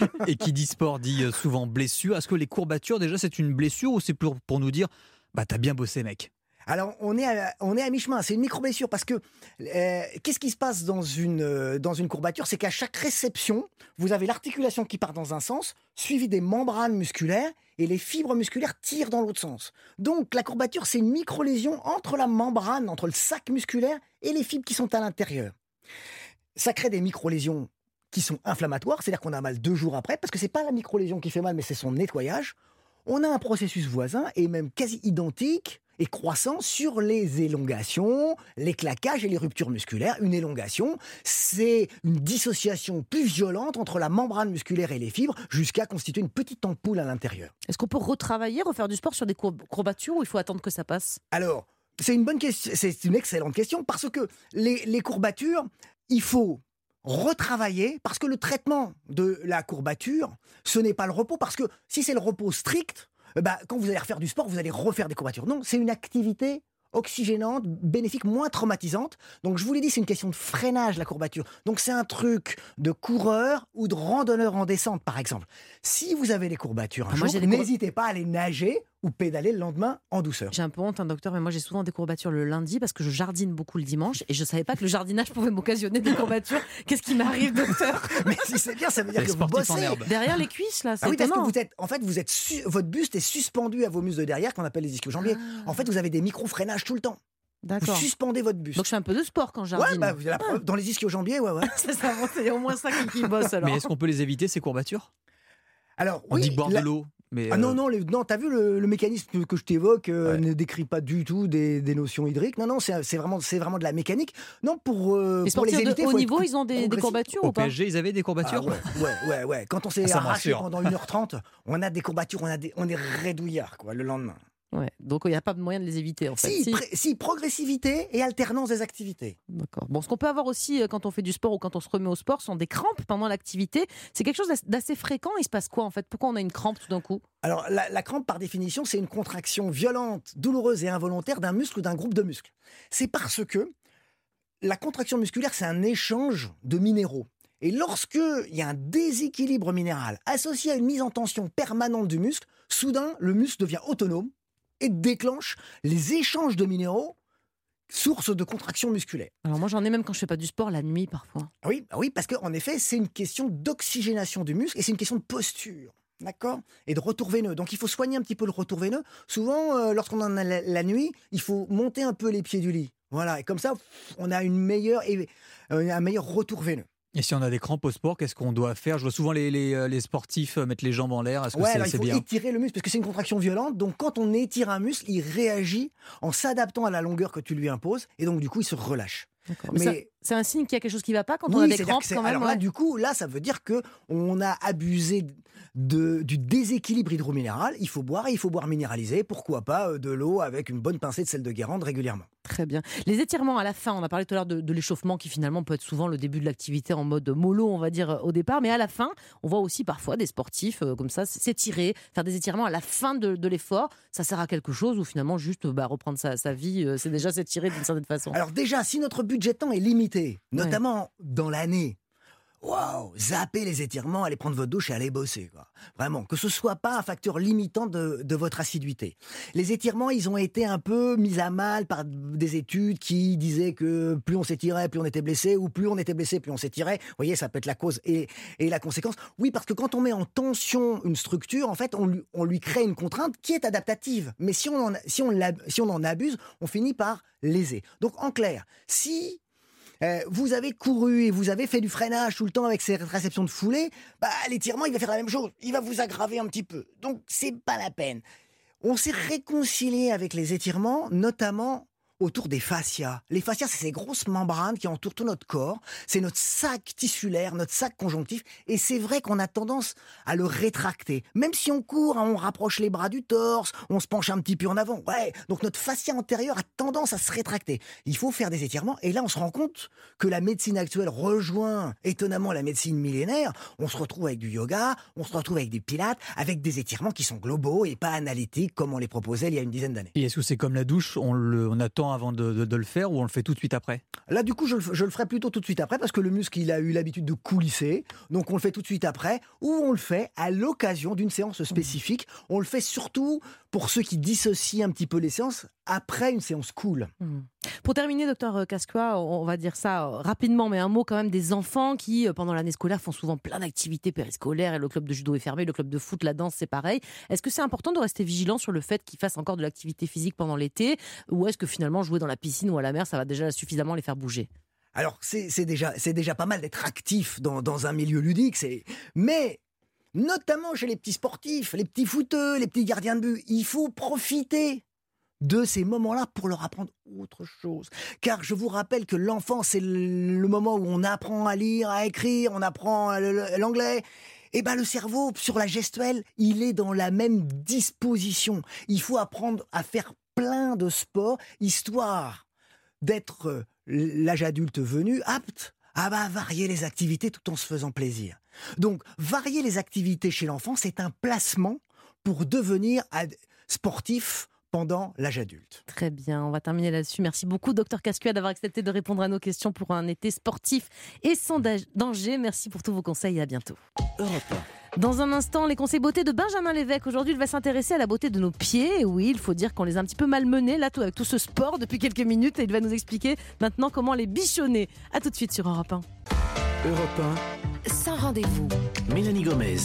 Ouais. Et qui dit dit euh, souvent blessure. Est-ce que les courbatures, déjà, c'est une blessure ou c'est pour, pour nous dire, bah t'as bien bossé, mec? Alors, on est à, on est à mi-chemin. C'est une micro-blessure parce que euh, qu'est-ce qui se passe dans une, euh, dans une courbature? C'est qu'à chaque réception, vous avez l'articulation qui part dans un sens, suivie des membranes musculaires, et les fibres musculaires tirent dans l'autre sens. Donc, la courbature, c'est une micro-lésion entre la membrane, entre le sac musculaire et les fibres qui sont à l'intérieur. Ça crée des micro-lésions qui sont inflammatoires, c'est-à-dire qu'on a mal deux jours après, parce que c'est pas la micro-lésion qui fait mal, mais c'est son nettoyage. On a un processus voisin et même quasi identique et croissant sur les élongations, les claquages et les ruptures musculaires. Une élongation, c'est une dissociation plus violente entre la membrane musculaire et les fibres jusqu'à constituer une petite ampoule à l'intérieur. Est-ce qu'on peut retravailler, refaire du sport sur des courb- courbatures ou il faut attendre que ça passe? Alors, c'est une bonne question, c'est une excellente question parce que les, les courbatures, il faut retravailler parce que le traitement de la courbature, ce n'est pas le repos parce que si c'est le repos strict, ben, quand vous allez refaire du sport, vous allez refaire des courbatures. Non, c'est une activité oxygénante, bénéfique, moins traumatisante. Donc je vous l'ai dit, c'est une question de freinage la courbature. Donc c'est un truc de coureur ou de randonneur en descente par exemple. Si vous avez des courbatures un Ah, moi, jour, n'hésitez pas à aller nager ou pédaler le lendemain en douceur. J'ai un peu honte, un docteur, mais moi j'ai souvent des courbatures le lundi parce que je jardine beaucoup le dimanche et je savais pas que le jardinage pouvait m'occasionner des courbatures. Qu'est-ce qui m'arrive, docteur? Mais si c'est bien, ça veut dire Les que vous bossez. Derrière les cuisses, là, c'est Ah oui, parce que vous êtes, en fait, vous êtes su- votre buste est suspendu à vos muscles de derrière, qu'on appelle les ischio-jambiers. En fait, vous avez des micro-freinages tout le temps. Vous Ah. D'accord. suspendez votre buste. Donc je fais un peu de sport quand je ouais, jardine. bah, la preuve. dans les ischio-jambiers, ouais, ouais. C'est ça, c'est au moins ça qui, qui bosse alors. Mais est-ce qu'on peut les éviter, ces courbatures? Alors, On oui, dit boire la- de l'eau. Mais Ah non, euh, non, les- non t'as vu le, le mécanisme que je t'évoque euh, Ouais. ne décrit pas du tout des, des notions hydriques. Non, non, c'est vraiment, c'est vraiment de la mécanique. Non, pour, euh, Les pour les éviter, de haut niveau, ils ont des, des courbatures Au ou pas PSG, ils avaient des Ah courbatures ouais, ouais, ouais, ouais. Quand on s'est Ah, arraché pendant 1h30, on a des courbatures, on, a des, on est rédouillard, quoi, le lendemain. Ouais. Donc il n'y a pas de moyen de les éviter en fait. Si, Si. pré- si, progressivité et alternance des activités. D'accord. Bon, ce qu'on peut avoir aussi euh, quand on fait du sport ou quand on se remet au sport sont des crampes pendant l'activité. C'est quelque chose d'ass- d'assez fréquent. Il se passe quoi en fait? Pourquoi on a une crampe tout d'un coup? Alors, la, la crampe, par définition, c'est une contraction violente, douloureuse et involontaire d'un muscle ou d'un groupe de muscles. C'est parce que la contraction musculaire, c'est un échange de minéraux. Et lorsque il y a un déséquilibre minéral associé à une mise en tension permanente du muscle, soudain, le muscle devient autonome et déclenche les échanges de minéraux source de contraction musculaire. Alors moi j'en ai même quand je fais pas du sport la nuit parfois. Ah Oui, bah oui, parce qu'en effet, c'est une question d'oxygénation du muscle et c'est une question de posture. D'accord? Et de retour veineux. Donc il faut soigner un petit peu le retour veineux. Souvent, euh, lorsqu'on en a la, la nuit, il faut monter un peu les pieds du lit. Voilà, et comme ça, on a une meilleure, et- euh, un meilleur retour veineux. Et si on a des crampes au sport, qu'est-ce qu'on doit faire? Je vois souvent les, les, euh, les sportifs euh, mettre les jambes en l'air. Est-ce que Ouais, c'est alors il faut bien? étirer le muscle parce que c'est une contraction violente. Donc quand on étire un muscle, il réagit en s'adaptant à la longueur que tu lui imposes et donc du coup il se relâche. D'accord. Mais c'est un signe qu'il y a quelque chose qui va pas quand on a des crampes quand même. Alors là, ouais. du coup, là, ça veut dire que on a abusé de, du déséquilibre hydrominéral. Il faut boire et il faut boire minéralisé. Pourquoi pas euh, de l'eau avec une bonne pincée de sel de Guérande régulièrement. Très bien. Les étirements à la fin, on a parlé tout à l'heure de, de l'échauffement qui finalement peut être souvent le début de l'activité en mode mollo, on va dire au départ, mais à la fin, on voit aussi parfois des sportifs euh, comme ça s'étirer, faire des étirements à la fin de, de l'effort. Ça sert à quelque chose ou finalement juste bah, reprendre sa, sa vie, euh, c'est déjà s'étirer d'une certaine façon? Alors déjà, si notre budget de temps est limité, notamment dans l'année, waouh, zappez les étirements, allez prendre votre douche et allez bosser. Vraiment, que ce soit pas un facteur limitant de, votre assiduité. Les étirements, ils ont été un peu mis à mal par des études qui disaient que plus on s'étirait, plus on était blessé, ou plus on était blessé, plus on s'étirait. Vous voyez, ça peut être la cause et, la conséquence. Oui, parce que quand on met en tension une structure, en fait, on lui, crée une contrainte qui est adaptative. Mais si on si on, si on en abuse, on finit par léser. Donc, en clair, si euh, vous avez couru et vous avez fait du freinage tout le temps avec ces réceptions de foulée, bah, l'étirement, il va faire la même chose. Il va vous aggraver un petit peu. Donc, c'est pas la peine. On s'est réconcilié avec les étirements, notamment autour des fascias. Les fascias, c'est ces grosses membranes qui entourent tout notre corps. C'est notre sac tissulaire, notre sac conjonctif. Et c'est vrai qu'on a tendance à le rétracter. Même si on court, hein, on rapproche les bras du torse, on se penche un petit peu en avant. Ouais. Donc notre fascia antérieur a tendance à se rétracter. Il faut faire des étirements. Et là, on se rend compte que la médecine actuelle rejoint étonnamment la médecine millénaire. On se retrouve avec du yoga, on se retrouve avec du pilates, avec des étirements qui sont globaux et pas analytiques comme on les proposait il y a une dizaine d'années. Et est-ce que c'est comme la douche on, le, on attend avant de, de- de le faire ou on le fait tout de suite après? Là, du coup, je le, f- je le ferai plutôt tout de suite après parce que le muscle, il a eu l'habitude de coulisser. Donc, on le fait tout de suite après ou on le fait à l'occasion d'une séance spécifique. On le fait surtout pour ceux qui dissocient un petit peu les séances après une séance cool. Hmm. Pour terminer, docteur Casqua, on va dire ça rapidement, mais un mot quand même des enfants qui, euh, pendant l'année scolaire, font souvent plein d'activités périscolaires et le club de judo est fermé, le club de foot, la danse, c'est pareil. Est-ce que c'est important de rester vigilant sur le fait qu'ils fassent encore de l'activité physique pendant l'été ou est-ce que finalement jouer dans la piscine ou à la mer, ça va déjà suffisamment les faire bouger? Alors, c'est déjà, déjà pas mal d'être actif dans, dans un milieu ludique. Mais, notamment chez les petits sportifs, les petits footeux, les petits gardiens de but, il faut profiter de ces moments-là pour leur apprendre autre chose. Car je vous rappelle que l'enfant, c'est le moment où on apprend à lire, à écrire, on apprend l'anglais. Et ben le cerveau, sur la gestuelle, il est dans la même disposition. Il faut apprendre à faire plein de sports, histoire d'être euh, l'âge adulte venu apte à bah, varier les activités tout en se faisant plaisir. Donc, varier les activités chez l'enfant, c'est un placement pour devenir sportif pendant l'âge adulte. Très bien, on va terminer là-dessus. Merci beaucoup, docteur Casqua, d'avoir accepté de répondre à nos questions pour un été sportif et sans da- danger. Merci pour tous vos conseils et à bientôt. Europe Dans un instant, les conseils beauté de Benjamin Lévesque. Aujourd'hui, il va s'intéresser à la beauté de nos pieds. Et oui, il faut dire qu'on les a un petit peu malmenés là, tout, avec tout ce sport depuis quelques minutes. Et il va nous expliquer maintenant comment les bichonner. À tout de suite sur Europe 1. Europe Sans rendez-vous. 1, Mélanie Gomez.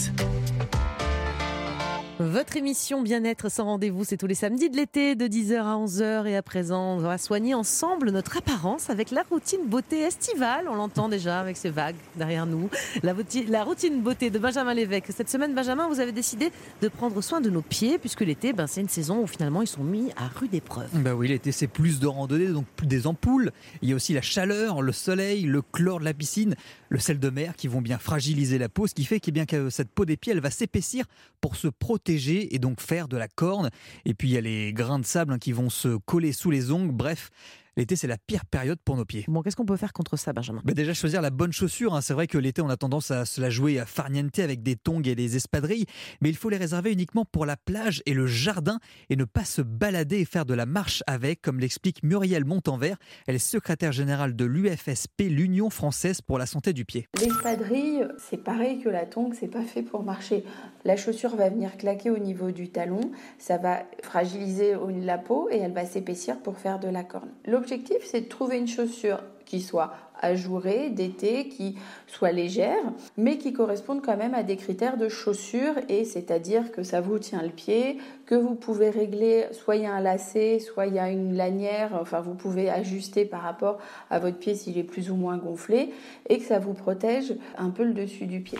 Votre émission Bien-être sans rendez-vous, c'est tous les samedis de l'été de 10h à 11h. Et à présent, on va soigner ensemble notre apparence avec la routine beauté estivale. On l'entend déjà avec ces vagues derrière nous. La, routine beauté de Benjamin Lévesque. Cette semaine, Benjamin, vous avez décidé de prendre soin de nos pieds, puisque l'été, ben, c'est une saison où finalement ils sont mis à rude épreuve. Bah oui, l'été c'est plus de randonnée, donc plus des ampoules. Il y a aussi la chaleur, le soleil, le chlore de la piscine, le sel de mer qui vont bien fragiliser la peau, ce qui fait que, eh bien, cette peau des pieds, elle va s'épaissir pour se protéger et donc faire de la corne. Et puis il y a les grains de sable hein, qui vont se coller sous les ongles. Bref, l'été c'est la pire période pour nos pieds. Bon, qu'est-ce qu'on peut faire contre ça, Benjamin? Bah déjà choisir la bonne chaussure. hein. C'est vrai que l'été on a tendance à se la jouer à farniente avec des tongs et des espadrilles, mais il faut les réserver uniquement pour la plage et le jardin et ne pas se balader et faire de la marche avec, comme l'explique Muriel Montanvert. Elle est secrétaire générale de l'UFSP, l'Union française pour la santé du pied. L'espadrille, c'est pareil que la tongue, c'est pas fait pour marcher. La chaussure va venir claquer au niveau du talon, ça va fragiliser la peau et elle va s'épaissir pour faire de la corne. L'objectif, c'est de trouver une chaussure qui soit ajourée, d'été, qui soit légère, mais qui corresponde quand même à des critères de chaussure, et c'est-à-dire que ça vous tient le pied, que vous pouvez régler, soit il y a un lacet, soit il y a une lanière, enfin vous pouvez ajuster par rapport à votre pied s'il est plus ou moins gonflé, et que ça vous protège un peu le dessus du pied.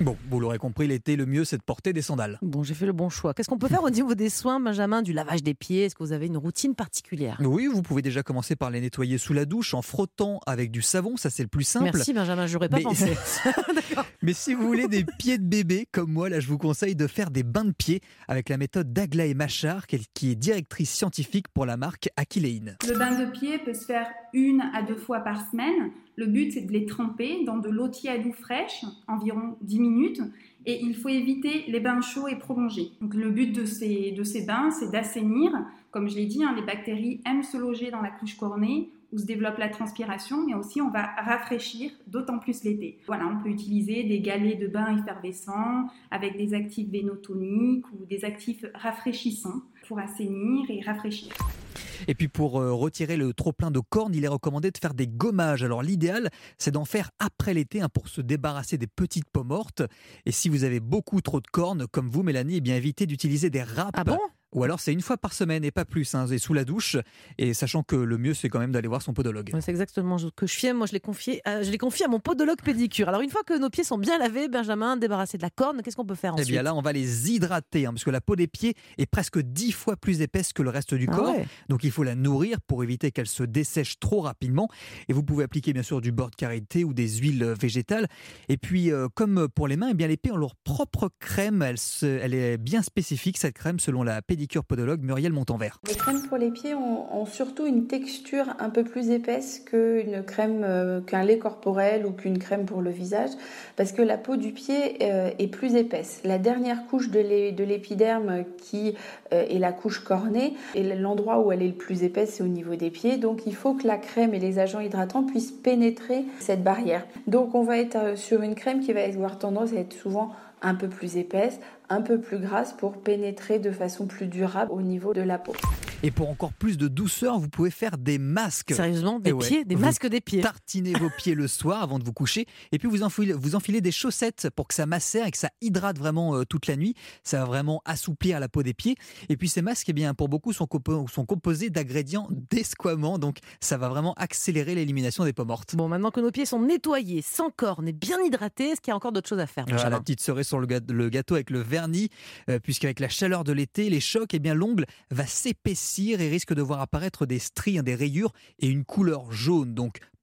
Bon, vous l'aurez compris, l'été, le mieux, c'est de porter des sandales. Bon, j'ai fait le bon choix. Qu'est-ce qu'on peut faire au niveau des soins, Benjamin, du lavage des pieds? Est-ce que vous avez une routine particulière? Oui, vous pouvez déjà commencer par les nettoyer sous la douche en frottant avec du savon, ça c'est le plus simple. Merci Benjamin, j'aurais pas Mais- pensé. Mais si vous voulez des pieds de bébé comme moi, là je vous conseille de faire des bains de pieds avec la méthode d'Aglaé Machard, qui est- qui est directrice scientifique pour la marque Aquileine. Le bain de pied peut se faire une à deux fois par semaine. Le but, c'est de les tremper dans de l'eau tiède ou fraîche, environ 10 minutes. Et il faut éviter les bains chauds et prolongés. Donc, le but de ces, bains, c'est d'assainir. Comme je l'ai dit, hein, les bactéries aiment se loger dans la couche cornée où se développe la transpiration, mais aussi on va rafraîchir, d'autant plus l'été. Voilà, on peut utiliser des galets de bain effervescents avec des actifs vénotoniques ou des actifs rafraîchissants pour assainir et rafraîchir. Et puis pour euh, retirer le trop plein de cornes, il est recommandé de faire des gommages. Alors l'idéal, c'est d'en faire après l'été hein, pour se débarrasser des petites peaux mortes. Et si vous avez beaucoup trop de cornes, comme vous Mélanie, eh bien évitez d'utiliser des râpes. Ah bon? Ou alors c'est une fois par semaine et pas plus, hein, et sous la douche. Et sachant que le mieux c'est quand même d'aller voir son podologue. Ouais, C'est exactement ce que je fais. Moi, je l'ai confié, à- je l'ai confié à mon podologue pédicure. Alors, une fois que nos pieds sont bien lavés, Benjamin, débarrassé de la corne, qu'est-ce qu'on peut faire Eh ensuite bien là, on va les hydrater, hein, parce que la peau des pieds est presque dix fois plus épaisse que le reste du Ah corps. ouais. Donc il faut la nourrir pour éviter qu'elle se dessèche trop rapidement. Et vous pouvez appliquer bien sûr du beurre de karité ou des huiles euh, végétales. Et puis euh, comme pour les mains, eh bien les pieds ont leur propre crème. Elle, se- elle est bien spécifique cette crème selon la pédicure Muriel Montanvert. Les crèmes pour les pieds ont, surtout une texture un peu plus épaisse qu'une crème, euh, qu'un lait corporel ou qu'une crème pour le visage, parce que la peau du pied euh, est plus épaisse. La dernière couche de l'é- de l'épiderme qui euh, est la couche cornée, et l'endroit où elle est le plus épaisse, c'est au niveau des pieds. Donc il faut que la crème et les agents hydratants puissent pénétrer cette barrière. Donc on va être sur une crème qui va avoir tendance à être souvent un peu plus épaisse, un peu plus grasse pour pénétrer de façon plus durable au niveau de la peau. Et pour encore plus de douceur, vous pouvez faire des masques. Sérieusement, des ouais. pieds, des masques des pieds. Tartinez vos pieds le soir avant de vous coucher. Et puis vous enfilez, vous enfilez des chaussettes pour que ça macère et que ça hydrate vraiment euh, toute la nuit. Ça va vraiment assouplir la peau des pieds. Et puis ces masques, eh bien, pour beaucoup, sont, compo- sont composés d'ingrédients d'esquamant. Donc ça va vraiment accélérer l'élimination des peaux mortes. Bon, maintenant que nos pieds sont nettoyés, sans corne et bien hydratés, est-ce qu'il y a encore d'autres choses à faire Benjamin la petite cerise sur le gâteau avec le vernis, euh, puisqu'avec la chaleur de l'été, les chocs, eh bien l'ongle va s'épaissir et risque de voir apparaître des stries, hein, des rayures et une couleur jaune.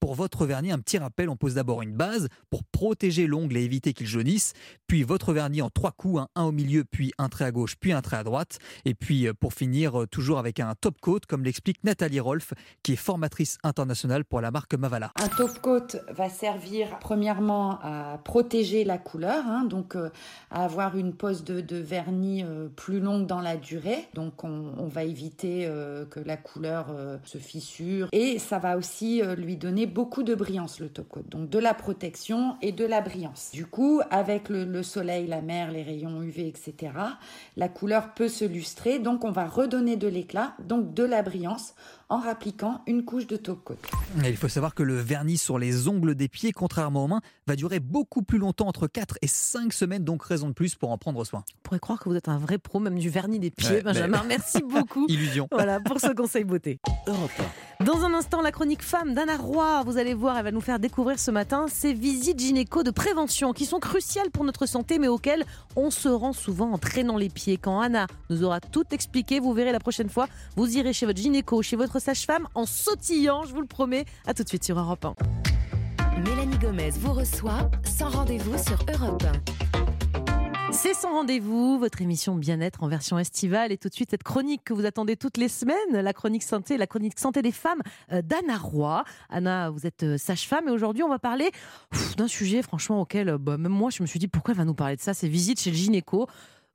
Pour votre vernis, un petit rappel, on pose d'abord une base pour protéger l'ongle et éviter qu'il jaunisse, puis votre vernis en trois coups, hein, un au milieu, puis un trait à gauche, puis un trait à droite, et puis euh, pour finir, euh, toujours avec un top coat, comme l'explique Nathalie Rolf, qui est formatrice internationale pour la marque Mavala. Un top coat va servir premièrement à protéger la couleur, hein, donc euh, à avoir une pose de, de vernis euh, plus longue dans la durée. Donc on, on va éviter euh, que la couleur euh, se fissure. Et ça va aussi lui donner beaucoup de brillance, le top coat. Donc de la protection et de la brillance. Du coup, avec le, le soleil, la mer, les rayons UV, etc., la couleur peut se lustrer. Donc on va redonner de l'éclat, donc de la brillance, en rappliquant une couche de top coat. Et il faut savoir que le vernis sur les ongles des pieds, contrairement aux mains, va durer beaucoup plus longtemps, entre 4 et 5 semaines, donc raison de plus pour en prendre soin. On pourrait croire que vous êtes un vrai pro, même du vernis des pieds, Ouais, Benjamin. mais- Merci beaucoup. Illusion. Voilà pour ce conseil beauté. Dans un instant, la chronique femme d'Anna Roy, vous allez voir, elle va nous faire découvrir ce matin ces visites gynéco de prévention qui sont cruciales pour notre santé, mais auxquelles on se rend souvent en traînant les pieds. Quand Anna nous aura tout expliqué, vous verrez la prochaine fois, vous irez chez votre gynéco, chez votre sage-femme en sautillant, je vous le promets. À tout de suite sur Europe 1. Mélanie Gomez vous reçoit sans rendez-vous sur Europe 1. C'est sans rendez-vous, votre émission bien-être en version estivale. Et tout de suite, cette chronique que vous attendez toutes les semaines, la chronique santé, la chronique santé des femmes euh, d'Anna Roy. Anna, vous êtes euh, sage-femme et aujourd'hui, on va parler d'un sujet, franchement, auquel euh, bah, même moi, je me suis dit pourquoi elle va nous parler de ça, ces visites chez le gynéco?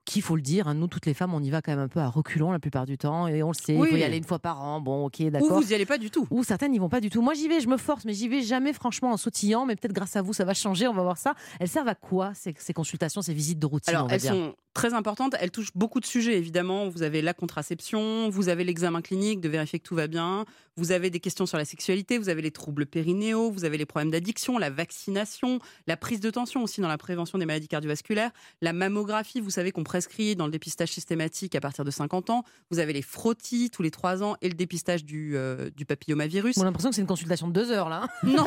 Qui, faut le dire, hein, nous toutes les femmes, on y va quand même un peu à reculons la plupart du temps et on le sait. Il faut y aller une fois par an. Bon, ok, Ou d'accord. vous y allez pas du tout. Ou certaines n'y vont pas du tout. Moi, j'y vais, je me force, mais j'y vais jamais, franchement, en sautillant. Mais peut-être grâce à vous, ça va changer. On va voir ça. Elles servent à quoi ces, ces consultations, ces visites de routine Alors, on va elles dire? sont très importantes. Elles touchent beaucoup de sujets, évidemment. Vous avez la contraception, vous avez l'examen clinique de vérifier que tout va bien, vous avez des questions sur la sexualité, vous avez les troubles périnéaux, vous avez les problèmes d'addiction, la vaccination, la prise de tension aussi dans la prévention des maladies cardiovasculaires, la mammographie, vous savez qu'on prescrit dans le dépistage systématique à partir de 50 ans, vous avez les frottis tous les 3 ans et le dépistage du, euh, du papillomavirus. On a l'impression que c'est une consultation de deux heures, là. Non,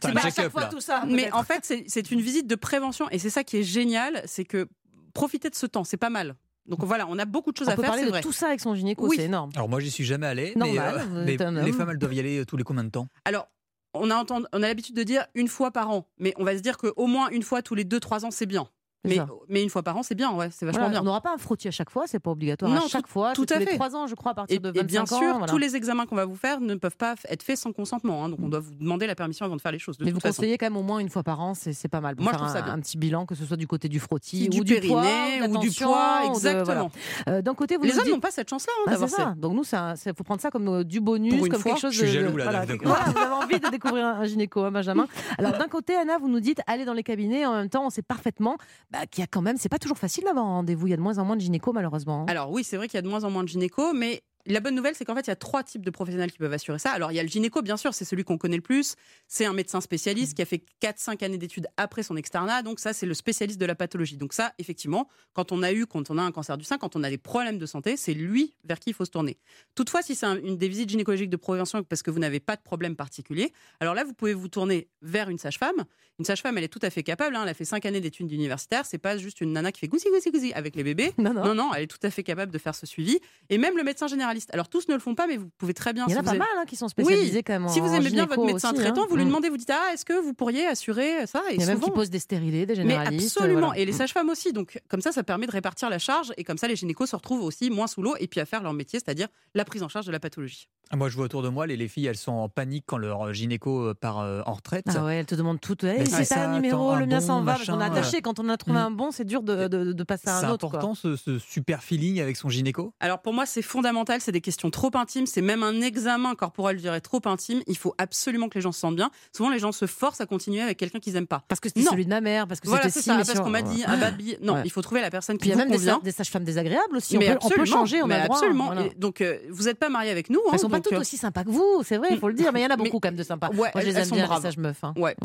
c'est pas à chaque fois tout ça. mais en fait, c'est- une visite de prévention et c'est ça qui est génial, c'est que profiter de ce temps, c'est pas mal. Donc voilà, on a beaucoup de choses on à peut faire, parler c'est de vrai. tout ça avec son gynéco, Oui. c'est énorme. Alors moi, j'y suis jamais allé. mais, Normal, euh, vous mais êtes un les femmes, elles doivent y aller tous les combien de temps? Alors, on a, entendu- on a l'habitude de dire une fois par an, mais on va se dire qu'au moins une fois tous les 2-3 ans, c'est bien. Mais, ça. mais une fois par an, c'est bien, ouais, c'est vachement Voilà, bien. On n'aura pas un frottis à chaque fois, c'est pas obligatoire Non, à chaque tout- fois. tout à tous les fait. trois ans, je crois, à partir Et, de et 25 bien ans. sûr, voilà. tous les examens qu'on va vous faire ne peuvent pas être faits sans consentement. hein, donc on doit vous demander la permission avant de faire les choses. De Mais toute vous façon. conseillez quand même au moins une fois par an, c'est pas mal. Pour Moi, je trouve ça un, bien. un petit bilan, que ce soit du côté du frottis Du ou du poids, périnée, de ou du poids, exactement. voilà. Euh, D'un côté, vous Les hommes n'ont pas cette chance-là hein, Ah, d'avoir ça. ça. Donc nous, ça, ça faut prendre ça comme euh, du bonus, comme quelque chose. Je suis jaloux, là, vous avez envie de découvrir un, gynéco, Benjamin. Alors d'un côté, Anna, vous nous dites allez dans les cabinets. En même temps, on sait parfaitement bah, qu'il y a quand même, c'est pas toujours facile d'avoir un rendez-vous. Il y a de moins en moins de gynéco, malheureusement. hein. Alors oui, c'est vrai qu'il y a de moins en moins de gynéco, mais la bonne nouvelle, c'est qu'en fait, il y a trois types de professionnels qui peuvent assurer ça. Alors, il y a le gynéco, bien sûr, c'est celui qu'on connaît le plus. C'est un médecin spécialiste qui a fait 4-5 années d'études après son externat. Donc, ça, c'est le spécialiste de la pathologie. Donc, ça, effectivement, quand on a eu, quand on a un cancer du sein, quand on a des problèmes de santé, c'est lui vers qui il faut se tourner. Toutefois, si c'est un- une des visites gynécologiques de prévention parce que vous n'avez pas de problème particulier, alors là, vous pouvez vous tourner vers une sage-femme. Une sage-femme, elle est tout à fait capable. hein. Elle a fait 5 années d'études universitaires. C'est pas juste une nana qui fait goussi, goussi, goussi avec les bébés. Non, non. non, non, elle est tout à fait capable de faire ce suivi. Et même le médecin généraliste. Alors, tous ne le font pas, mais vous pouvez très bien. Il y en si a pas avez- mal hein, qui sont spécialisés Oui. quand même. Si vous aimez bien votre médecin aussi, traitant, hein. vous lui Mm. demandez, vous dites Ah, est-ce que vous pourriez assurer ça? Et Il y a même qui souvent- posent des stérilés, des mais généralistes. absolument, voilà. et les sages-femmes aussi. Donc, comme ça, ça permet de répartir la charge, et comme ça, les gynécos se retrouvent aussi moins sous l'eau, et puis à faire leur métier, c'est-à-dire la prise en charge de la pathologie. Ah, Moi, je vois autour de moi, les, les filles, elles sont en panique quand leur gynéco euh, part euh, en retraite. Ah ouais, elle te demande tout. Hey, Mais c'est c'est un ça, numéro, le mien bon, s'en va. parce qu'on est machin, attaché. Quand on a trouvé Mm. un bon, c'est dur de, de- de passer à C'est un autre. quoi. important ce, ce super feeling avec son gynéco Alors pour moi, c'est fondamental, c'est des questions trop intimes, c'est même un examen corporel, je dirais, trop intime. Il faut absolument que les gens se sentent bien. Souvent, les gens se forcent à continuer avec quelqu'un qu'ils n'aiment pas. Parce que c'était Non. celui de ma mère, parce que Voilà, c'était c'est si, ça, parce qu'on m'a dit, ah bah, non, Ouais. il faut trouver la personne Puis qui il y a vous même des, convient. sa- des sages-femmes désagréables aussi. On Mais peut, on peut absolument, changer, on a absolument. voilà. Et donc, euh, vous n'êtes pas marié avec nous. Pas toutes euh, aussi sympas que vous, c'est vrai, il faut le dire, mais il y en a beaucoup Mais- quand même de sympas. Ouais, Moi, je les aime bien, braves. sages meufs. hein. Ouais.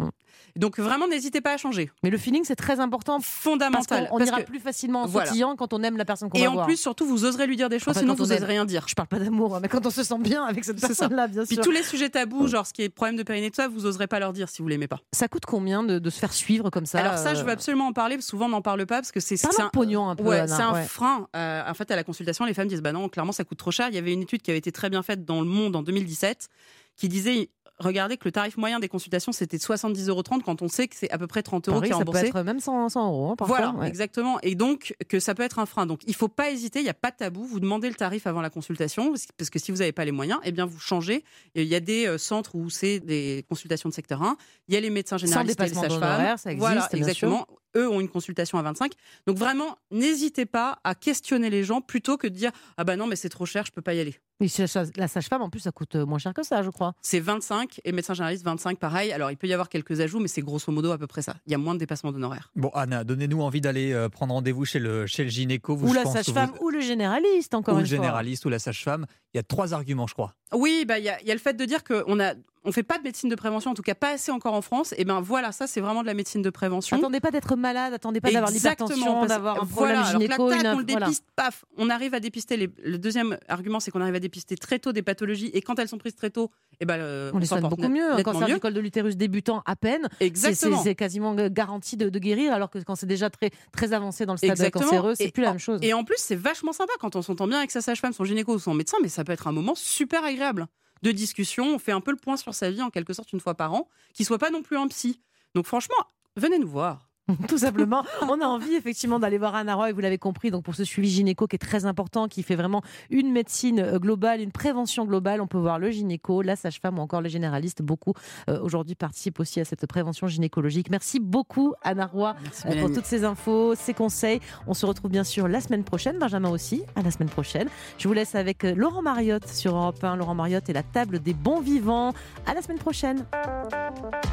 Donc vraiment, n'hésitez pas à changer. Mais le feeling, c'est très important. Fondamental. on parce ira que- plus facilement en Voilà. quand on aime la personne qu'on Et va en voir. plus, surtout, vous oserez lui dire des choses, Enfin, sinon quand on vous n'oserez rien dire. Je parle pas d'amour, hein, mais quand on se sent bien avec cette ça. personne-là, bien Puis sûr. tous les sujets tabous, genre ce qui est problème de périnée, tout ça, vous oserez pas leur dire si vous l'aimez pas. Ça coûte combien de, de se faire suivre comme ça Alors ça, je euh, veux absolument en parler. parce que Souvent, on n'en parle pas parce que c'est de pognon un peu, Ouais, c'est un frein. Euh, en fait, à la consultation, les femmes disent bah non, clairement, ça coûte trop cher. Il y avait une étude qui avait été très bien faite dans le Monde en 2017 qui disait regardez que le tarif moyen des consultations c'était 70,30 euros quand on sait que c'est à peu près 30 euros Paris, qui est ça peut remboursé. être même 100, 100 euros. hein, parfois, Voilà, ouais. exactement. Et donc, que ça peut être un frein. Donc, il faut pas hésiter, il n'y a pas de tabou. Vous demandez le tarif avant la consultation, parce que si vous n'avez pas les moyens, eh bien, vous changez. Et il y a des euh, centres où c'est des consultations de secteur 1. Il y a les médecins généralistes et les dépassement sages-femmes. d'honoraires, ça existe, Voilà, exactement. Eux ont une consultation à 25. Donc, vraiment, n'hésitez pas à questionner les gens plutôt que de dire Ah bah non, mais c'est trop cher, je peux pas y aller. Oui, c'est la sage-femme, en plus, ça coûte euh, moins cher que ça, je crois. C'est 25 et médecin généraliste 25, pareil. Alors, il peut y avoir quelques ajouts, mais c'est grosso modo à peu près ça. Il y a moins de dépassement d'honoraires. Bon, Anna, donnez-nous envie d'aller euh, prendre rendez-vous chez le, chez le gynéco. Vous, ou la sage-femme, vous- ou le généraliste, encore ou le une fois. généraliste ou la sage-femme. Il y a trois arguments, je crois. Oui, bah il y, a il y a le fait de dire qu'on a on fait pas de médecine de prévention, en tout cas pas assez encore en France. Et ben voilà, ça c'est vraiment de la médecine de prévention. Attendez pas d'être malade, attendez pas d'avoir l'hypertension, d'avoir un voilà, problème alors que là, gynéco. tac, une- on le voilà. dépiste, paf, on arrive à dépister. Les... Le deuxième argument, c'est qu'on arrive à dépister très tôt des pathologies, et quand elles sont prises très tôt, eh ben, euh, On les soigne beaucoup mieux. Un nettement cancer mieux. du col de l'utérus débutant à peine, c'est- quasiment garanti de, de guérir, alors que quand c'est déjà très, très avancé dans le stade Exactement. cancéreux, c'est Et plus la même chose. Et en plus, c'est vachement sympa quand on s'entend bien avec sa sage-femme, son gynéco ou son médecin, mais ça peut être un moment super agréable de discussion. On fait un peu le point sur sa vie, en quelque sorte, une fois par an, qui soit pas non plus un psy. Donc franchement, venez nous voir. Tout simplement. On a envie effectivement d'aller voir Anna Roy, vous l'avez compris, donc pour ce suivi gynéco qui est très important, qui fait vraiment une médecine euh, globale, une prévention globale. On peut voir le gynéco, la sage-femme ou encore le généraliste. Beaucoup euh, aujourd'hui participent aussi à cette prévention gynécologique. Merci beaucoup Anna Roy euh, pour toutes ces infos, ces conseils. On se retrouve bien sûr la semaine prochaine. Benjamin aussi, à la semaine prochaine. Je vous laisse avec Laurent Mariotte sur Europe 1. Laurent Mariotte et la table des bons vivants. À la semaine prochaine.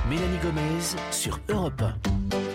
Mélanie Gomez sur Europe 1.